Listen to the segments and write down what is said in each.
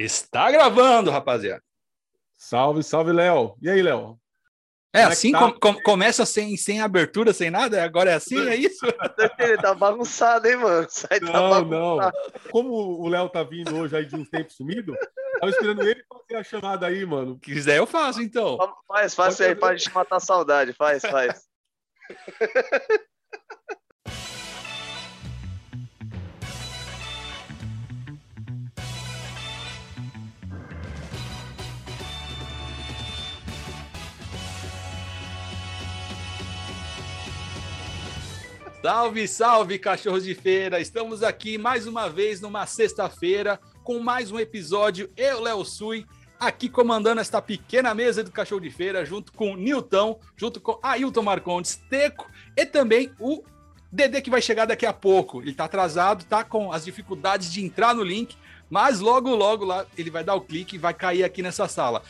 Está gravando, rapaziada. Salve, salve, Léo. E aí, Léo? É, é assim, tá? com, com, começa sem, sem abertura, sem nada, agora é assim, é isso? Ele tá bagunçado, hein, mano? Sai não, tá não. Como o Léo tá vindo hoje aí de um tempo sumido, tava esperando ele fazer a chamada aí, mano. Se quiser, eu faço, então. Faz, faz Pode aí, pra gente matar a saudade. Faz, faz. Salve, salve, cachorros de feira! Estamos aqui mais uma vez numa sexta-feira com mais um episódio. Eu, Léo Sui, aqui comandando esta pequena mesa do cachorro de feira, junto com Nilton, junto com Ailton Marcondes, Teco e também o Dedê que vai chegar daqui a pouco. Ele tá atrasado, tá com as dificuldades de entrar no link, mas logo, logo lá ele vai dar o clique e vai cair aqui nessa sala.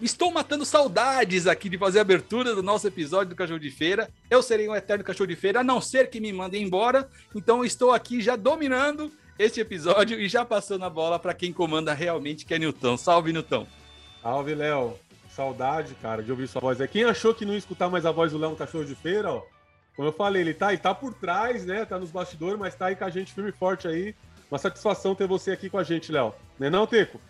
Estou matando saudades aqui de fazer a abertura do nosso episódio do Cachorro de Feira. Eu serei um eterno cachorro de feira, a não ser que me mandem embora. Então estou aqui já dominando este episódio e já passando a bola para quem comanda realmente, que é Nilton. Salve, Nilton. Salve, Léo. Saudade, cara, de ouvir sua voz. É quem achou que não ia escutar mais a voz do Léo Cachorro de Feira, ó. Como eu falei, ele tá, ele tá por trás, né? Tá nos bastidores, mas tá aí com a gente firme e forte aí. Uma satisfação ter você aqui com a gente, Léo. Não é não, Teco?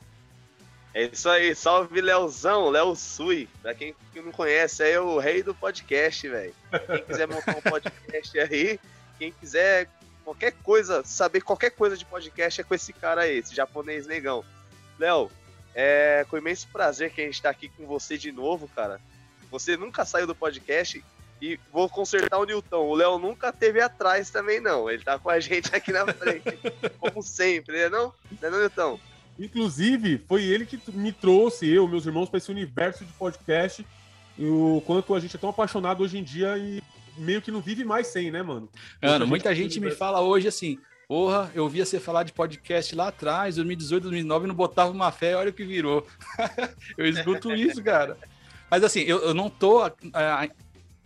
É isso aí, salve Leozão, Léo Sui. Pra quem não conhece, é o rei do podcast, velho. Quem quiser montar um podcast aí, quem quiser qualquer coisa, saber qualquer coisa de podcast é com esse cara aí, esse japonês negão. Léo, é com imenso prazer que a gente tá aqui com você de novo, cara. Você nunca saiu do podcast e vou consertar o Newton. O Léo nunca teve atrás também, não. Ele tá com a gente aqui na frente, como sempre, né? Não, não é não, Newton? Inclusive, foi ele que me trouxe, eu, meus irmãos, para esse universo de podcast. E o quanto a gente é tão apaixonado hoje em dia e meio que não vive mais sem, né, mano? Mano, muita gente me fala hoje assim: porra, eu via você falar de podcast lá atrás, 2018, 2009, não botava uma fé, olha o que virou. eu escuto isso, cara. Mas assim, eu, eu não tô uh,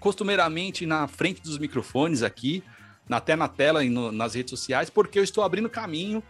costumeiramente na frente dos microfones aqui, até na tela e no, nas redes sociais, porque eu estou abrindo caminho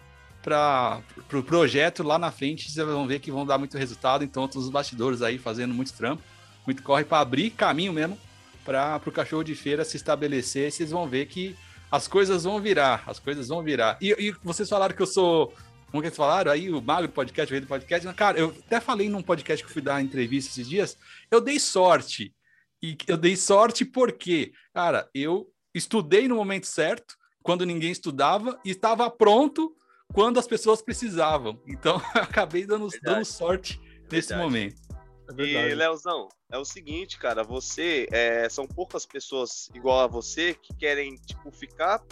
para o pro projeto lá na frente, vocês vão ver que vão dar muito resultado. Então, todos os bastidores aí fazendo muito trampo, muito corre para abrir caminho mesmo para o cachorro de feira se estabelecer. Vocês vão ver que as coisas vão virar, as coisas vão virar. E, e vocês falaram que eu sou. Como que eles falaram aí? O magro do podcast, o rei do podcast. Cara, eu até falei num podcast que eu fui dar entrevista esses dias. Eu dei sorte. E eu dei sorte porque, cara, eu estudei no momento certo, quando ninguém estudava, e estava pronto quando as pessoas precisavam. Então, acabei dando, dando sorte nesse verdade. momento. É e, Leozão, é o seguinte, cara, você, é, são poucas pessoas igual a você que querem, tipo, ficar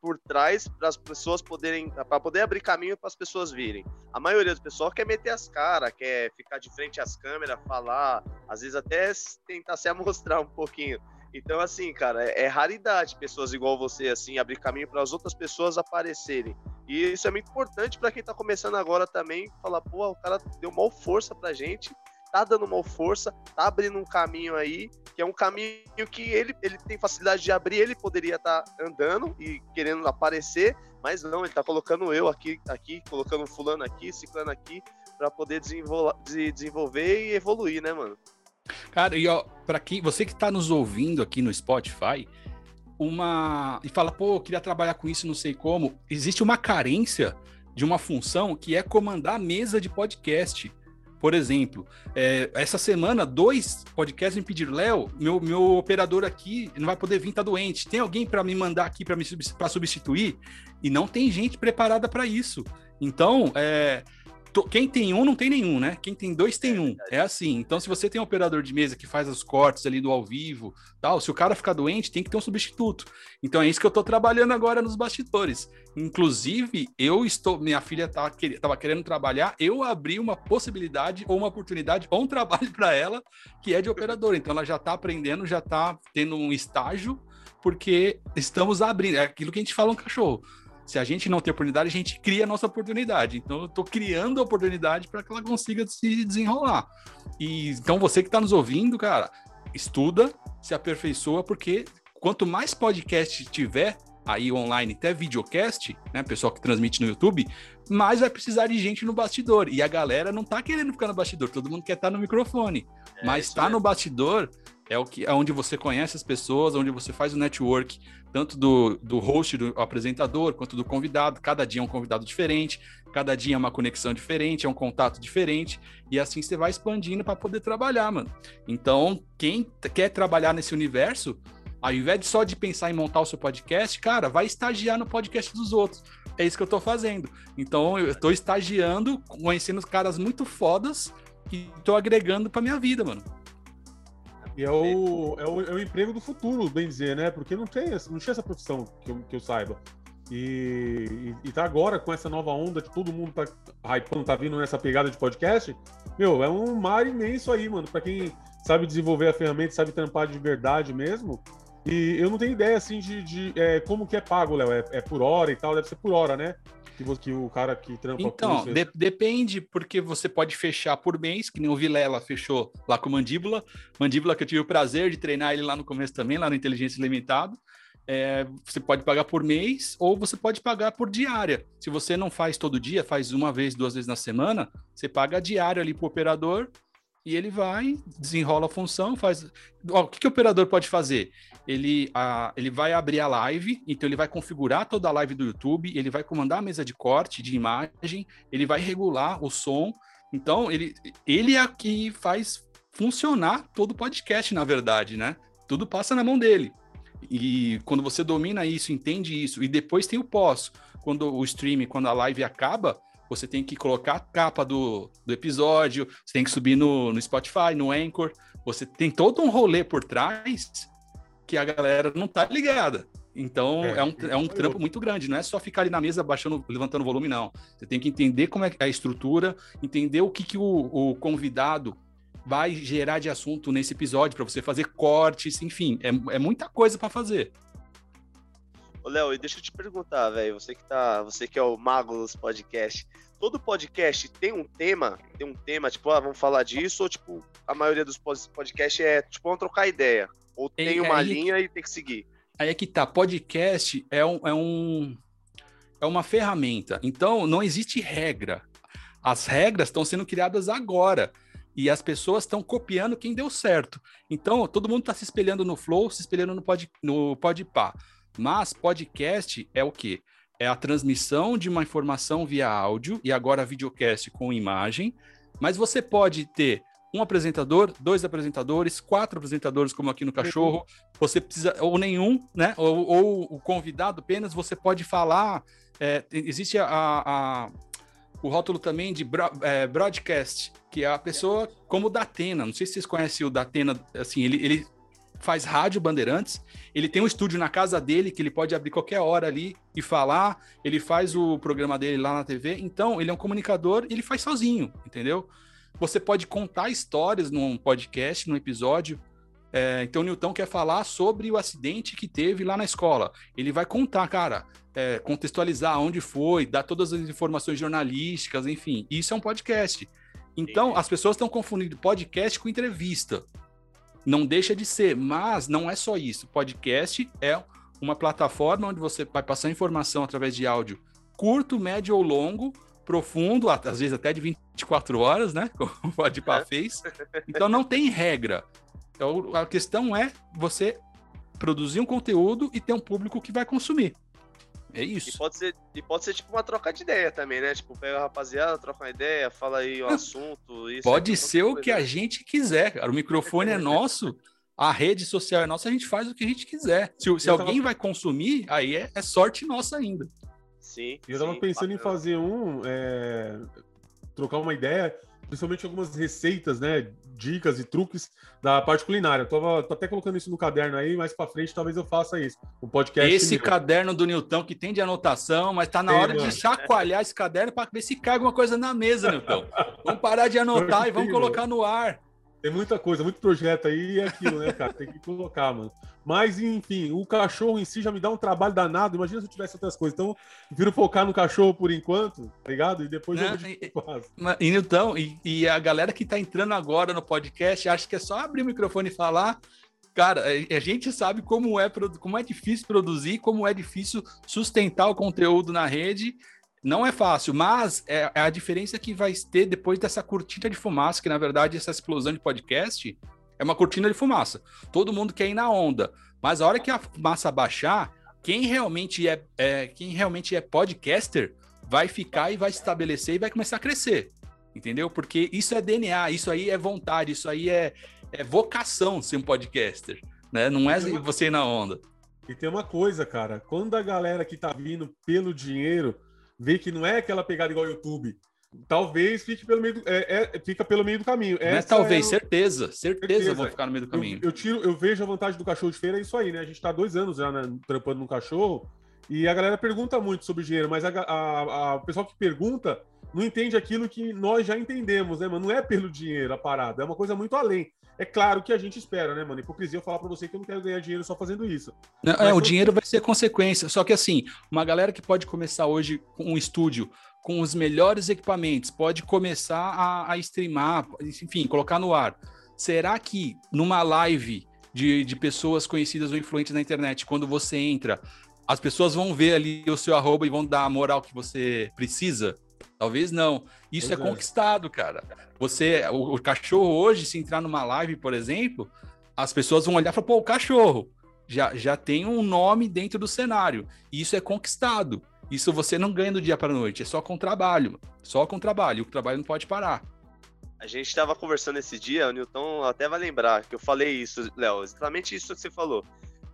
por trás para as pessoas poderem, para poder abrir caminho para as pessoas virem. A maioria do pessoal quer meter as caras, quer ficar de frente às câmeras, falar, às vezes até tentar se amostrar um pouquinho. Então, assim, cara, é, é raridade pessoas igual você, assim, abrir caminho para as outras pessoas aparecerem. E isso é muito importante para quem tá começando agora também, falar, pô, o cara deu mal força pra gente, tá dando mal força, tá abrindo um caminho aí, que é um caminho que ele, ele tem facilidade de abrir, ele poderia estar tá andando e querendo aparecer, mas não, ele tá colocando eu aqui, aqui, colocando fulano aqui, ciclano aqui, para poder desenvolver e evoluir, né, mano? Cara, e ó, para quem você que está nos ouvindo aqui no Spotify, uma e fala, pô, queria trabalhar com isso, não sei como. Existe uma carência de uma função que é comandar a mesa de podcast. Por exemplo, é, essa semana, dois podcasts me pediram: Léo, meu, meu operador aqui não vai poder vir, tá doente. Tem alguém para me mandar aqui para substituir? E não tem gente preparada para isso. Então, é, quem tem um não tem nenhum, né? Quem tem dois tem é um. É assim. Então, se você tem um operador de mesa que faz os cortes ali do ao vivo, tal, se o cara ficar doente, tem que ter um substituto. Então é isso que eu tô trabalhando agora nos bastidores. Inclusive, eu estou, minha filha tava, tava querendo trabalhar, eu abri uma possibilidade ou uma oportunidade ou um trabalho para ela que é de operador. Então ela já tá aprendendo, já tá tendo um estágio porque estamos abrindo. É aquilo que a gente fala um cachorro se a gente não tem oportunidade, a gente cria a nossa oportunidade. Então, eu estou criando a oportunidade para que ela consiga se desenrolar. E então, você que está nos ouvindo, cara, estuda, se aperfeiçoa, porque quanto mais podcast tiver, aí online, até videocast, né? Pessoal que transmite no YouTube, mas vai precisar de gente no bastidor. E a galera não tá querendo ficar no bastidor, todo mundo quer estar tá no microfone. É, mas tá no bastidor é o que é onde você conhece as pessoas, onde você faz o network, tanto do, do host, do apresentador, quanto do convidado. Cada dia é um convidado diferente, cada dia é uma conexão diferente, é um contato diferente, e assim você vai expandindo para poder trabalhar, mano. Então, quem quer trabalhar nesse universo, ao invés de só de pensar em montar o seu podcast, cara, vai estagiar no podcast dos outros. É isso que eu tô fazendo. Então, eu tô estagiando, conhecendo caras muito fodas e tô agregando pra minha vida, mano. E é o, é o, é o emprego do futuro, bem dizer, né? Porque não tem, não tinha essa profissão que eu, que eu saiba. E, e, e, tá agora com essa nova onda que todo mundo tá hypando, tá vindo nessa pegada de podcast. Meu, é um mar imenso aí, mano. Pra quem sabe desenvolver a ferramenta, sabe trampar de verdade mesmo. E eu não tenho ideia, assim, de, de é, como que é pago, Léo. É, é, por hora e tal, deve ser por hora, né? Que, que o cara que trampa Então, de, depende, porque você pode fechar por mês, que nem o Vilela fechou lá com Mandíbula. Mandíbula que eu tive o prazer de treinar ele lá no começo também, lá no Inteligência Limitado. É, você pode pagar por mês ou você pode pagar por diária. Se você não faz todo dia, faz uma vez, duas vezes na semana, você paga a diária ali para o operador e ele vai, desenrola a função, faz. Ó, o que, que o operador pode fazer? Ele, a, ele vai abrir a live, então ele vai configurar toda a live do YouTube, ele vai comandar a mesa de corte de imagem, ele vai regular o som. Então, ele, ele é que faz funcionar todo o podcast, na verdade, né? Tudo passa na mão dele. E quando você domina isso, entende isso, e depois tem o pós. Quando o stream, quando a live acaba, você tem que colocar a capa do, do episódio, você tem que subir no, no Spotify, no Anchor. Você tem todo um rolê por trás que a galera não tá ligada. Então é, é um, é um trampo muito grande, não é só ficar ali na mesa baixando, levantando o volume, não. Você tem que entender como é a estrutura, entender o que, que o, o convidado vai gerar de assunto nesse episódio para você fazer cortes, enfim, é, é muita coisa para fazer. Ô, Léo, e deixa eu te perguntar, velho, você que tá, você que é o mago dos podcasts, todo podcast tem um tema, tem um tema, tipo, ah, vamos falar disso, ou tipo, a maioria dos podcasts é, tipo, vamos trocar ideia, ou tem uma linha e tem que seguir. Aí é que tá, podcast é um, é um é uma ferramenta, então não existe regra. As regras estão sendo criadas agora e as pessoas estão copiando quem deu certo. Então, todo mundo está se espelhando no Flow, se espelhando no, pod, no Podpah. Mas podcast é o quê? É a transmissão de uma informação via áudio e agora videocast com imagem. Mas você pode ter um apresentador, dois apresentadores, quatro apresentadores, como aqui no Cachorro. Você precisa, ou nenhum, né? Ou, ou o convidado apenas, você pode falar. É, existe a, a, o rótulo também de é, broadcast, que é a pessoa como o Datena. Não sei se vocês conhecem o Datena, assim, ele, ele faz rádio Bandeirantes, ele tem um estúdio na casa dele que ele pode abrir qualquer hora ali e falar, ele faz o programa dele lá na TV, então ele é um comunicador, ele faz sozinho, entendeu? Você pode contar histórias num podcast, num episódio. É, então o Newton quer falar sobre o acidente que teve lá na escola. Ele vai contar, cara, é, contextualizar onde foi, dar todas as informações jornalísticas, enfim. Isso é um podcast. Então, as pessoas estão confundindo podcast com entrevista. Não deixa de ser, mas não é só isso. Podcast é uma plataforma onde você vai passar informação através de áudio curto, médio ou longo, profundo, às vezes até de 24 horas, né? Como o Podpah é. fez. Então não tem regra. Então, a questão é você produzir um conteúdo e ter um público que vai consumir. É isso. E pode ser, e pode ser tipo uma troca de ideia também, né? Tipo, pega a rapaziada, troca uma ideia, fala aí um assunto. Isso pode ser o que a gente quiser, cara. O microfone é nosso, a rede social é nossa, a gente faz o que a gente quiser. Se, se alguém vai consumir, aí é, é, sorte nossa ainda. Sim. Eu tava sim, pensando bacana. em fazer um. É... trocar uma ideia, principalmente algumas receitas, né? dicas e truques da parte culinária. Eu tô, tô até colocando isso no caderno aí, mais para frente talvez eu faça isso. O podcast. Esse mesmo. caderno do Nilton que tem de anotação, mas tá na hora de chacoalhar esse caderno para ver se cai alguma coisa na mesa, Nilton. vamos parar de anotar e vamos colocar no ar. Tem muita coisa, muito projeto aí e é aquilo, né, cara? Tem que colocar, mano. Mas, enfim, o cachorro em si já me dá um trabalho danado. Imagina se eu tivesse outras coisas. Então, prefiro focar no cachorro por enquanto, tá ligado? E depois Não, eu vou e, então, e, e, a galera que tá entrando agora no podcast acha que é só abrir o microfone e falar. Cara, a gente sabe como é, como é difícil produzir, como é difícil sustentar o conteúdo na rede. Não é fácil, mas é, é a diferença que vai ter depois dessa cortina de fumaça, que na verdade essa explosão de podcast é uma cortina de fumaça. Todo mundo quer ir na onda, mas a hora que a fumaça baixar, quem realmente é, é quem realmente é podcaster vai ficar e vai se estabelecer e vai começar a crescer entendeu? Porque isso é DNA, isso aí é vontade, isso aí é, é vocação ser um podcaster, né? Não é você ir na onda. E tem uma coisa, cara, quando a galera que tá vindo pelo dinheiro vê que não é aquela pegada igual ao YouTube, talvez fique pelo meio do, é, é, fica pelo meio do caminho. Mas é talvez, é... certeza, certeza, certeza vão ficar no meio do caminho. Eu, eu, tiro, eu vejo a vantagem do cachorro de feira é isso aí, né? A gente tá dois anos já né, trampando no cachorro e a galera pergunta muito sobre dinheiro, mas a, a, a, o pessoal que pergunta não entende aquilo que nós já entendemos, né, mano? Não é pelo dinheiro a parada, é uma coisa muito além. É claro que a gente espera, né, mano? Hipocrisia eu falar para você que eu não quero ganhar dinheiro só fazendo isso. Não, é, o dinheiro vai ser consequência. Só que assim, uma galera que pode começar hoje com um estúdio com os melhores equipamentos, pode começar a, a streamar, enfim, colocar no ar. Será que numa live de, de pessoas conhecidas ou influentes na internet, quando você entra, as pessoas vão ver ali o seu arroba e vão dar a moral que você precisa? Talvez não. Isso é, é, conquistado, cara. Você, o, o, cachorro hoje, se entrar numa live, por exemplo, as pessoas vão olhar e falar, pô, o cachorro já, já tem um nome dentro do cenário. E isso é conquistado. Isso você não ganha do dia para a noite, é só com trabalho. Só com trabalho. O trabalho não pode parar. A gente estava conversando esse dia, o Newton até vai lembrar que eu falei isso, Léo, exatamente isso que você falou.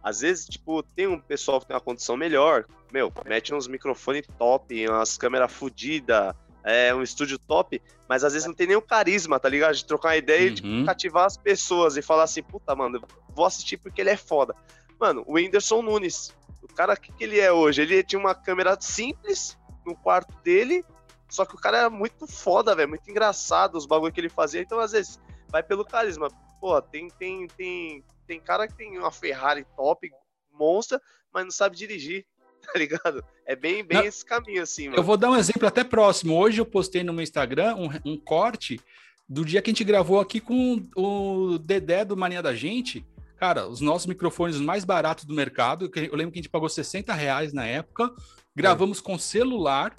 Às vezes, tipo, tem um pessoal que tem uma condição melhor, meu, mete uns microfones top, umas câmeras fodidas, é, um estúdio top, mas às vezes não tem nem o carisma, tá ligado? De trocar uma ideia uhum. e tipo, cativar as pessoas e falar assim, puta, mano, vou assistir porque ele é foda. Mano, o Whindersson Nunes, o cara, o que, que ele é hoje? Ele tinha uma câmera simples no quarto dele, só que o cara era muito foda, velho, muito engraçado os bagulho que ele fazia, então às vezes vai pelo carisma. Pô, tem, tem, tem, tem cara que tem uma Ferrari top, monstra, mas não sabe dirigir, tá ligado? É bem, bem não, esse caminho, assim, mano. Eu vou dar um exemplo até próximo. Hoje eu postei no meu Instagram um, um corte do dia que a gente gravou aqui com o Dedé do Mania da Gente. Cara, os nossos microfones mais baratos do mercado. Eu lembro que a gente pagou 60 reais na época. Gravamos é. com celular.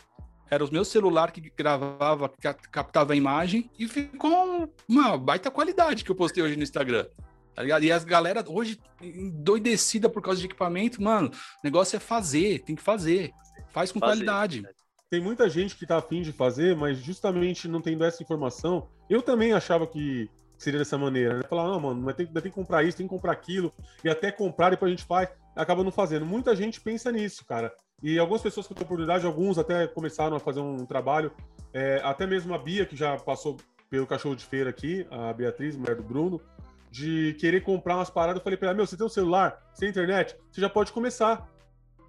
Era o meu celular que gravava, captava a imagem. E ficou uma baita qualidade que eu postei hoje no Instagram. Tá ligado? E as galera hoje endoidecida por causa de equipamento, mano, o negócio é fazer, tem que fazer. Faz com fazer, qualidade. Tem muita gente que tá afim de fazer, mas justamente não tendo essa informação, eu também achava que seria dessa maneira, né? Falar, não, mano, ter, vai ter que comprar isso, tem que comprar aquilo, e até comprar, depois a gente faz, acaba não fazendo. Muita gente pensa nisso, cara. E algumas pessoas que têm oportunidade, alguns até começaram a fazer um trabalho, é, até mesmo a Bia, que já passou pelo cachorro de feira aqui, a Beatriz, mulher do Bruno, de querer comprar umas paradas, eu falei para ela, meu, você tem um celular, tem internet, você já pode começar.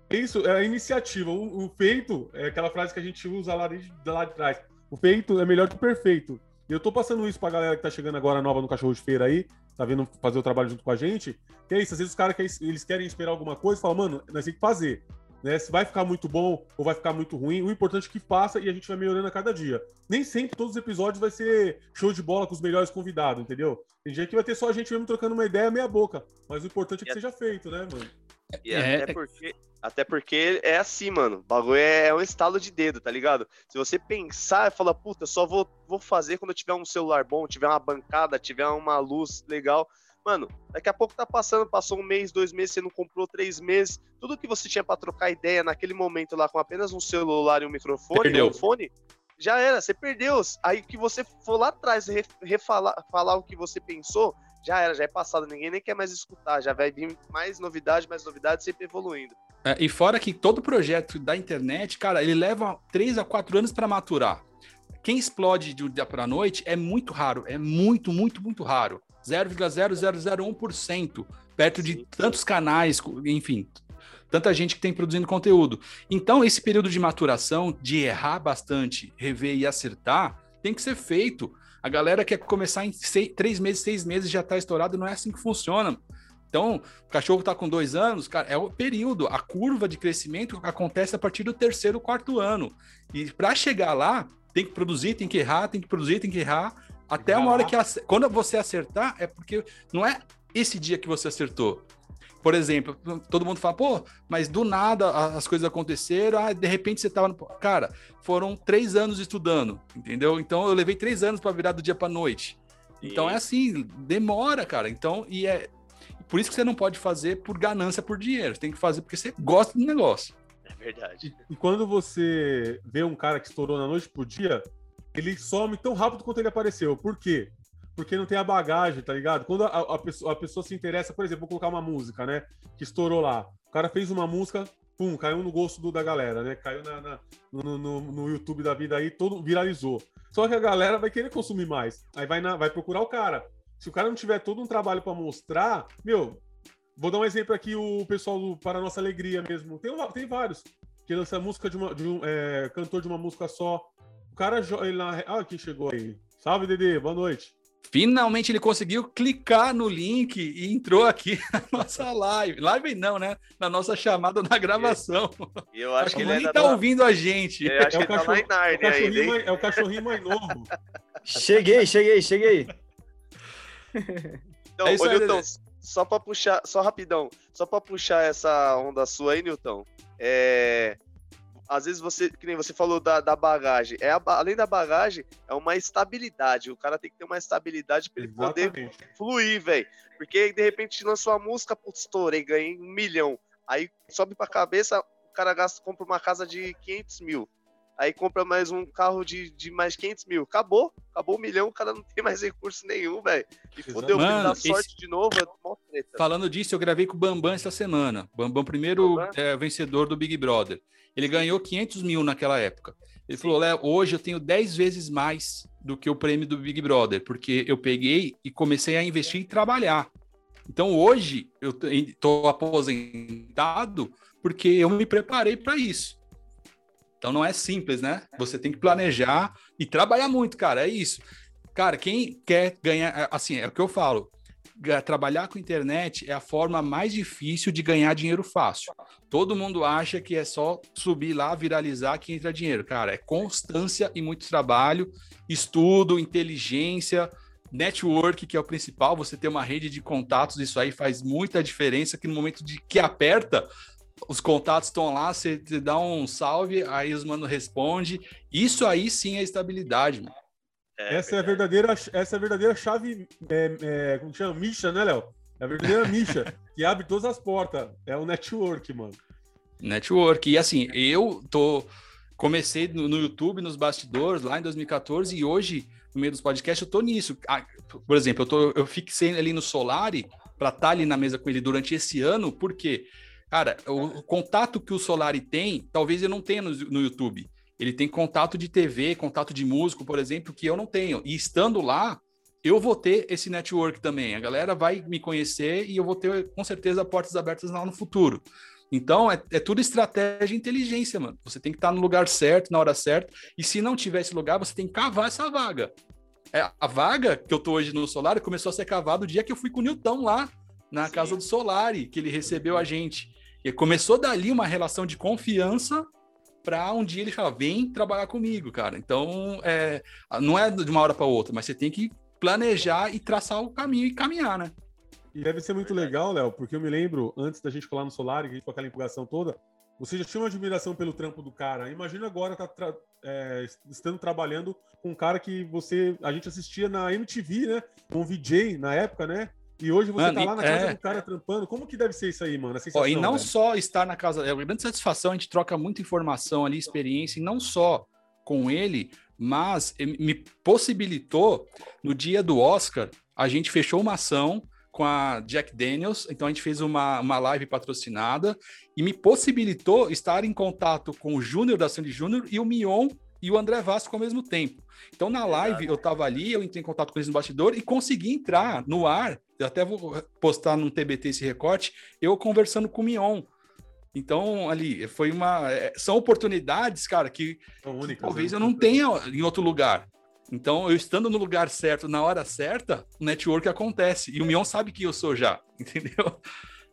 É isso, é a iniciativa. O, o, feito é aquela frase que a gente usa lá de, lá de trás. O feito é melhor que o perfeito. E eu tô passando isso pra galera que tá chegando agora nova no Cachorro de Feira aí, tá vindo fazer o trabalho junto com a gente, que é isso, às vezes os caras eles querem esperar alguma coisa e falam, mano, nós temos que fazer. Né? Se vai ficar muito bom ou vai ficar muito ruim, o importante é que passa e a gente vai melhorando a cada dia. Nem sempre todos os episódios vai ser show de bola com os melhores convidados, entendeu? Tem dia que vai ter só a gente mesmo trocando uma ideia meia boca, mas o importante é que e seja feito, né, mano? E é... até, porque, até porque é assim, mano. O bagulho é, é um estalo de dedo, tá ligado? Se você pensar e falar, puta, só vou, vou fazer quando eu tiver um celular bom, tiver uma bancada, tiver uma luz legal. Mano, daqui a pouco tá passando, passou um mês, dois meses, você não comprou três meses. Tudo que você tinha para trocar ideia naquele momento lá com apenas um celular e um microfone, perdeu. um fone, já era, você perdeu. Aí que você for lá atrás refalar falar o que você pensou, já era, já é passado, ninguém nem quer mais escutar, já vai vir mais novidade, mais novidade, sempre evoluindo. É, e fora que todo projeto da internet, cara, ele leva três a quatro anos para maturar. Quem explode de um dia para noite é muito raro, é muito, muito, muito raro. 0,0001%, perto de tantos canais, enfim, tanta gente que tem produzindo conteúdo. Então, esse período de maturação, de errar bastante, rever e acertar, tem que ser feito. A galera quer começar em seis, três meses, seis meses já está estourado, não é assim que funciona. Então, o cachorro está com dois anos, cara, é o período, a curva de crescimento acontece a partir do terceiro, quarto ano. E para chegar lá, tem que produzir, tem que errar, tem que produzir, tem que errar, até uma hora que quando você acertar, é porque não é esse dia que você acertou. Por exemplo, todo mundo fala, pô, mas do nada as coisas aconteceram, ah, de repente você tava no. Cara, foram três anos estudando, entendeu? Então eu levei três anos para virar do dia para noite. Então é assim, demora, cara. Então, e é. Por isso que você não pode fazer por ganância por dinheiro. Você tem que fazer porque você gosta do negócio. É verdade. E, e quando você vê um cara que estourou na noite pro dia, ele some tão rápido quanto ele apareceu. Por quê? porque não tem a bagagem, tá ligado? Quando a, a, pessoa, a pessoa se interessa, por exemplo, vou colocar uma música, né? Que estourou lá. O cara fez uma música, pum, caiu no gosto do, da galera, né? Caiu na, na no, no, no, YouTube da vida aí, todo viralizou. Só que a galera vai querer consumir mais. Aí vai, na, vai procurar o cara. Se o cara não tiver todo um trabalho para mostrar, meu, vou dar um exemplo aqui, o pessoal do Para Nossa Alegria mesmo. Tem, tem vários. Que lança música de, uma, de um é, cantor de uma música só. O cara, ele na. Ah, quem chegou aí. Salve, Dedê, boa noite. Finalmente ele conseguiu clicar no link e entrou aqui na nossa live. Live não, né? Na nossa chamada na gravação. Eu acho, acho que ele nem tá ouvindo a gente. Eu acho é, que o cachorro, tá é, o cachorrinho mais, é o cachorrinho mais novo. cheguei, cheguei, cheguei. Então, é ô, aí, Newton, só para puxar, só rapidão, só para puxar essa onda sua aí, Newton. É, às vezes você, que nem você falou da, da bagagem, é a, além da bagagem, é uma estabilidade. O cara tem que ter uma estabilidade para ele poder fluir, velho. Porque de repente lançou a música, putz, estourei, ganhei um milhão. Aí sobe pra cabeça, o cara gasta, compra uma casa de 500 mil. Aí compra mais um carro de, de mais 500 mil. Acabou, acabou o milhão, o cara não tem mais recurso nenhum, velho. E fodeu, dá sorte esse... de novo, é Falando disso, eu gravei com o Bambam essa semana. Bambam, primeiro Bambam? É, vencedor do Big Brother. Ele ganhou 500 mil naquela época. Ele Sim. falou, Léo, hoje eu tenho 10 vezes mais do que o prêmio do Big Brother, porque eu peguei e comecei a investir e trabalhar. Então hoje eu estou aposentado porque eu me preparei para isso. Então não é simples, né? Você tem que planejar e trabalhar muito, cara. É isso. Cara, quem quer ganhar, é, assim, é o que eu falo trabalhar com internet é a forma mais difícil de ganhar dinheiro fácil. Todo mundo acha que é só subir lá, viralizar que entra dinheiro. Cara, é constância e muito trabalho, estudo, inteligência, network, que é o principal. Você ter uma rede de contatos, isso aí faz muita diferença. Que no momento de que aperta, os contatos estão lá, você dá um salve, aí os mano responde. Isso aí sim é estabilidade, mano. É, essa, é a verdadeira, essa é a verdadeira chave, é, é, como chama? Misha, né, Léo? É a verdadeira Misha, que abre todas as portas. É o network, mano. Network. E assim, eu tô. Comecei no, YouTube, nos bastidores, lá em 2014, e hoje, no meio dos podcasts, eu tô nisso. Ah, por exemplo, eu, tô, eu fixei ali no Solari para estar tá ali na mesa com ele durante esse ano, porque, cara, o, o contato que o Solari tem, talvez eu não tenha no, no YouTube. Ele tem contato de TV, contato de músico, por exemplo, que eu não tenho. E estando lá, eu vou ter esse network também. A galera vai me conhecer e eu vou ter, com certeza, portas abertas lá no futuro. Então, é, é tudo estratégia e inteligência, mano. Você tem que estar no lugar certo, na hora certa. E se não tiver esse lugar, você tem que cavar essa vaga. É, a vaga que eu tô hoje no Solar começou a ser cavada o dia que eu fui com o Nilton lá, na Sim. casa do Solari, que ele recebeu a gente. E começou dali uma relação de confiança para um dia ele falar, vem trabalhar comigo, cara. Então, é, não é de uma hora para outra, mas você tem que planejar e traçar o caminho e caminhar, né? E deve ser muito legal, Léo, porque eu me lembro, antes da gente colar no Solar, a gente com aquela empolgação toda, você já tinha uma admiração pelo trampo do cara. Imagina agora tá tra é, estando trabalhando com um cara que você a gente assistia na MTV, né? Com o VJ na época, né? E hoje você mano, tá lá na casa é... do cara trampando. Como que deve ser isso aí, mano? Ó, e não velho? só estar na casa. É uma grande satisfação, a gente troca muita informação ali, experiência, e não só com ele, mas me possibilitou, no dia do Oscar, a gente fechou uma ação com a Jack Daniels, então a gente fez uma, uma live patrocinada e me possibilitou estar em contato com o Júnior da Sandy Júnior e o Mion e o André Vasco ao mesmo tempo. Então, na live, eu tava ali, eu entrei em contato com eles no bastidor e consegui entrar no ar. Eu até vou postar no TBT esse recorte, eu conversando com o Mion. Então, ali, foi uma. É, são oportunidades, cara, que, únicas, que talvez né? eu não tenha em outro lugar. Então, eu estando no lugar certo, na hora certa, o network acontece. E o Mion sabe que eu sou já, entendeu?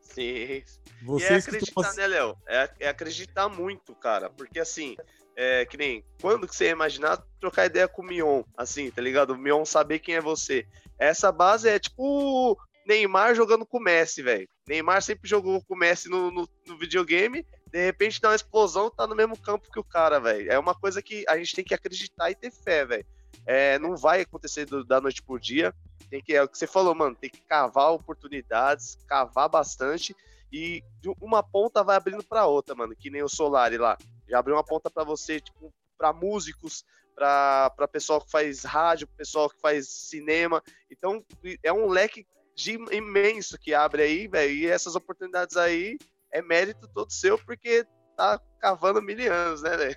Sim. Vocês e é acreditar, que... né, Léo? É, é acreditar muito, cara. Porque assim, é, que nem, quando que você ia imaginar trocar ideia com o Mion, assim, tá ligado? O Mion saber quem é você. Essa base é tipo Neymar jogando com o Messi, velho. Neymar sempre jogou com o Messi no, no, no, videogame, de repente dá uma explosão tá no mesmo campo que o cara, velho. É uma coisa que a gente tem que acreditar e ter fé, velho. É, não vai acontecer do, da noite por dia. Tem que, é o que você falou, mano, tem que cavar oportunidades, cavar bastante e uma ponta vai abrindo para outra, mano, que nem o Solari lá. Já abriu uma ponta para você, tipo, para músicos, para pessoal que faz rádio, pessoal que faz cinema. Então, é um leque de imenso que abre aí, velho. E essas oportunidades aí é mérito todo seu, porque tá cavando mil anos, né, velho?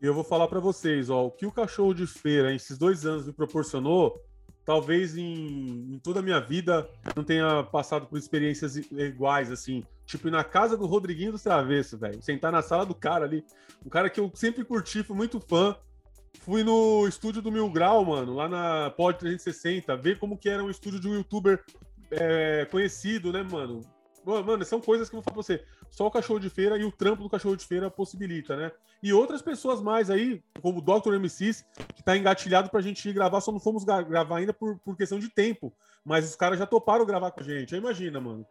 E eu vou falar para vocês, ó, o que o cachorro de feira, esses dois anos, me proporcionou, talvez em, em, toda a minha vida não tenha passado por experiências iguais, assim. Tipo, ir na casa do Rodriguinho do Travesso, velho. Sentar na sala do cara ali. Um cara que eu sempre curti, fui muito fã. Fui no estúdio do Mil Grau, mano, lá na Pod 360, ver como que era um estúdio de um youtuber é, conhecido, né, mano? Mano, são coisas que eu vou falar pra você. Só o cachorro de feira e o trampo do cachorro de feira possibilita, né? E outras pessoas mais aí, como o Dr. MCs, que tá engatilhado pra gente ir gravar, só não fomos gravar ainda por, por questão de tempo. Mas os caras já toparam gravar com a gente. Aí imagina, mano.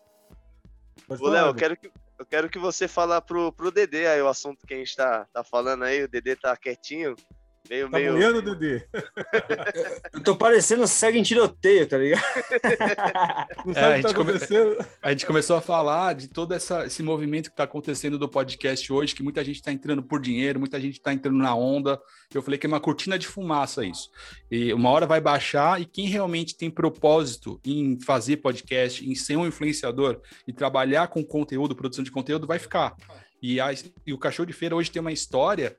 Ô, Léo, eu quero, que, eu quero que você fale pro, pro Dedê aí o assunto que a gente tá, tá falando aí. O Dedê tá quietinho. Meio, tá meio... molhando, Dedê? Eu tô parecendo segue em tiroteio, tá ligado? Não sabe é, o que tá acontecendo. Come... A gente começou a falar de todo essa, esse movimento que tá acontecendo do podcast hoje, que muita gente tá entrando por dinheiro, muita gente tá entrando na onda. Eu falei que é uma cortina de fumaça isso. E uma hora vai baixar e quem realmente tem propósito em fazer podcast, em ser um influenciador e trabalhar com conteúdo, produção de conteúdo, vai ficar. E, a, e o Cachorro de Feira hoje tem uma história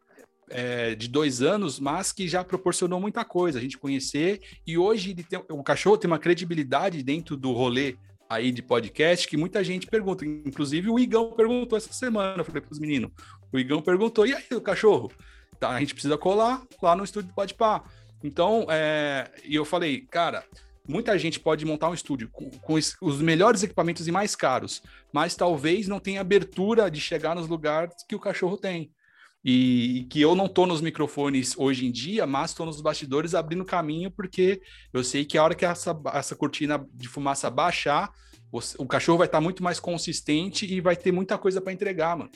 é, de dois anos, mas que já proporcionou muita coisa, a gente conhecer. E hoje tem, o cachorro tem uma credibilidade dentro do rolê aí de podcast que muita gente pergunta. Inclusive o Igão perguntou essa semana, eu falei para os meninos. O Igão perguntou: e aí, o cachorro? Tá, a gente precisa colar lá no estúdio do Podpah. Então, é, e eu falei, cara, muita gente pode montar um estúdio com, com, os melhores equipamentos e mais caros, mas talvez não tenha abertura de chegar nos lugares que o cachorro tem. E, que eu não estou nos microfones hoje em dia, mas estou nos bastidores abrindo caminho, porque eu sei que a hora que essa, essa cortina de fumaça baixar, o, o cachorro vai estar tá muito mais consistente e vai ter muita coisa para entregar, mano.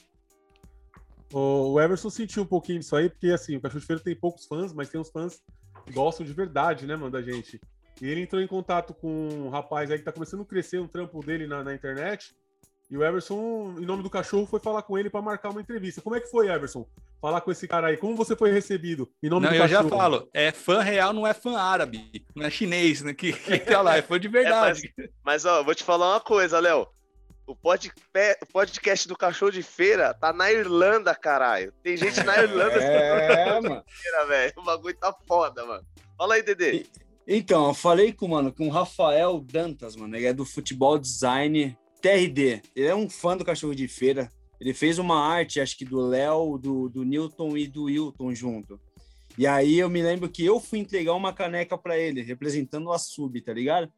O Everson sentiu um pouquinho disso aí, porque assim, o Cachorro de Feira tem poucos fãs, mas tem uns fãs que gostam de verdade, né, mano, da gente. E ele entrou em contato com um rapaz aí que tá começando a crescer um trampo dele na, na internet. E o Everson, em nome do cachorro, foi falar com ele para marcar uma entrevista. Como é que foi, Everson? Falar com esse cara aí. Como você foi recebido? Em nome não, do eu cachorro? já falo. É fã real, não é fã árabe. Não é chinês, né? Que, que tá lá, é fã de verdade. É, mas, mas, ó, vou te falar uma coisa, Léo. O, pod, o podcast do cachorro de feira tá na Irlanda, caralho. Tem gente na Irlanda. é, mano. Feira, o bagulho tá foda, mano. Fala aí, Dedê. Então, eu falei com, mano, com o Rafael Dantas, mano. Ele é do futebol design TRD, ele é um fã do Cachorro de Feira. Ele fez uma arte, acho que do Léo, do, do Newton e do Wilton junto. E aí eu me lembro que eu fui entregar uma caneca para ele, representando a Sub, tá ligado?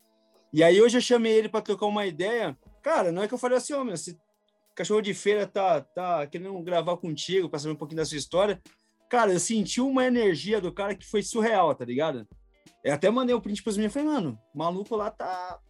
E aí hoje eu chamei ele para trocar uma ideia. Cara, não é que eu falei assim, ó, oh, meu, esse cachorro de feira tá, tá querendo gravar contigo para saber um pouquinho da sua história. Cara, eu senti uma energia do cara que foi surreal, tá ligado? Eu até mandei o print pros meninos e falei, mano, o maluco lá tá,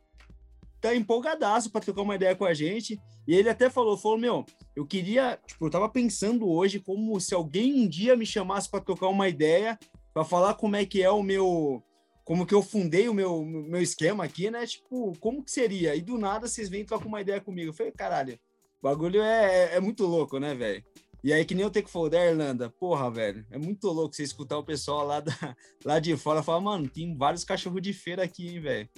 tá empolgadaço para trocar uma ideia com a gente. E ele até falou, falou, meu, eu queria, tipo, eu tava pensando hoje como se alguém um dia me chamasse para trocar uma ideia, para falar como é que é o meu, como que eu fundei o meu, meu esquema aqui, né? Tipo, como que seria? E do nada vocês vêm trocar uma ideia comigo. Eu falei, caralho, o bagulho é, é, é muito louco, né, velho? E aí, que nem o Teco falou da Irlanda, porra, velho, é muito louco você escutar o pessoal lá, da, lá de fora falar, mano, tem vários cachorros de feira aqui, hein, velho.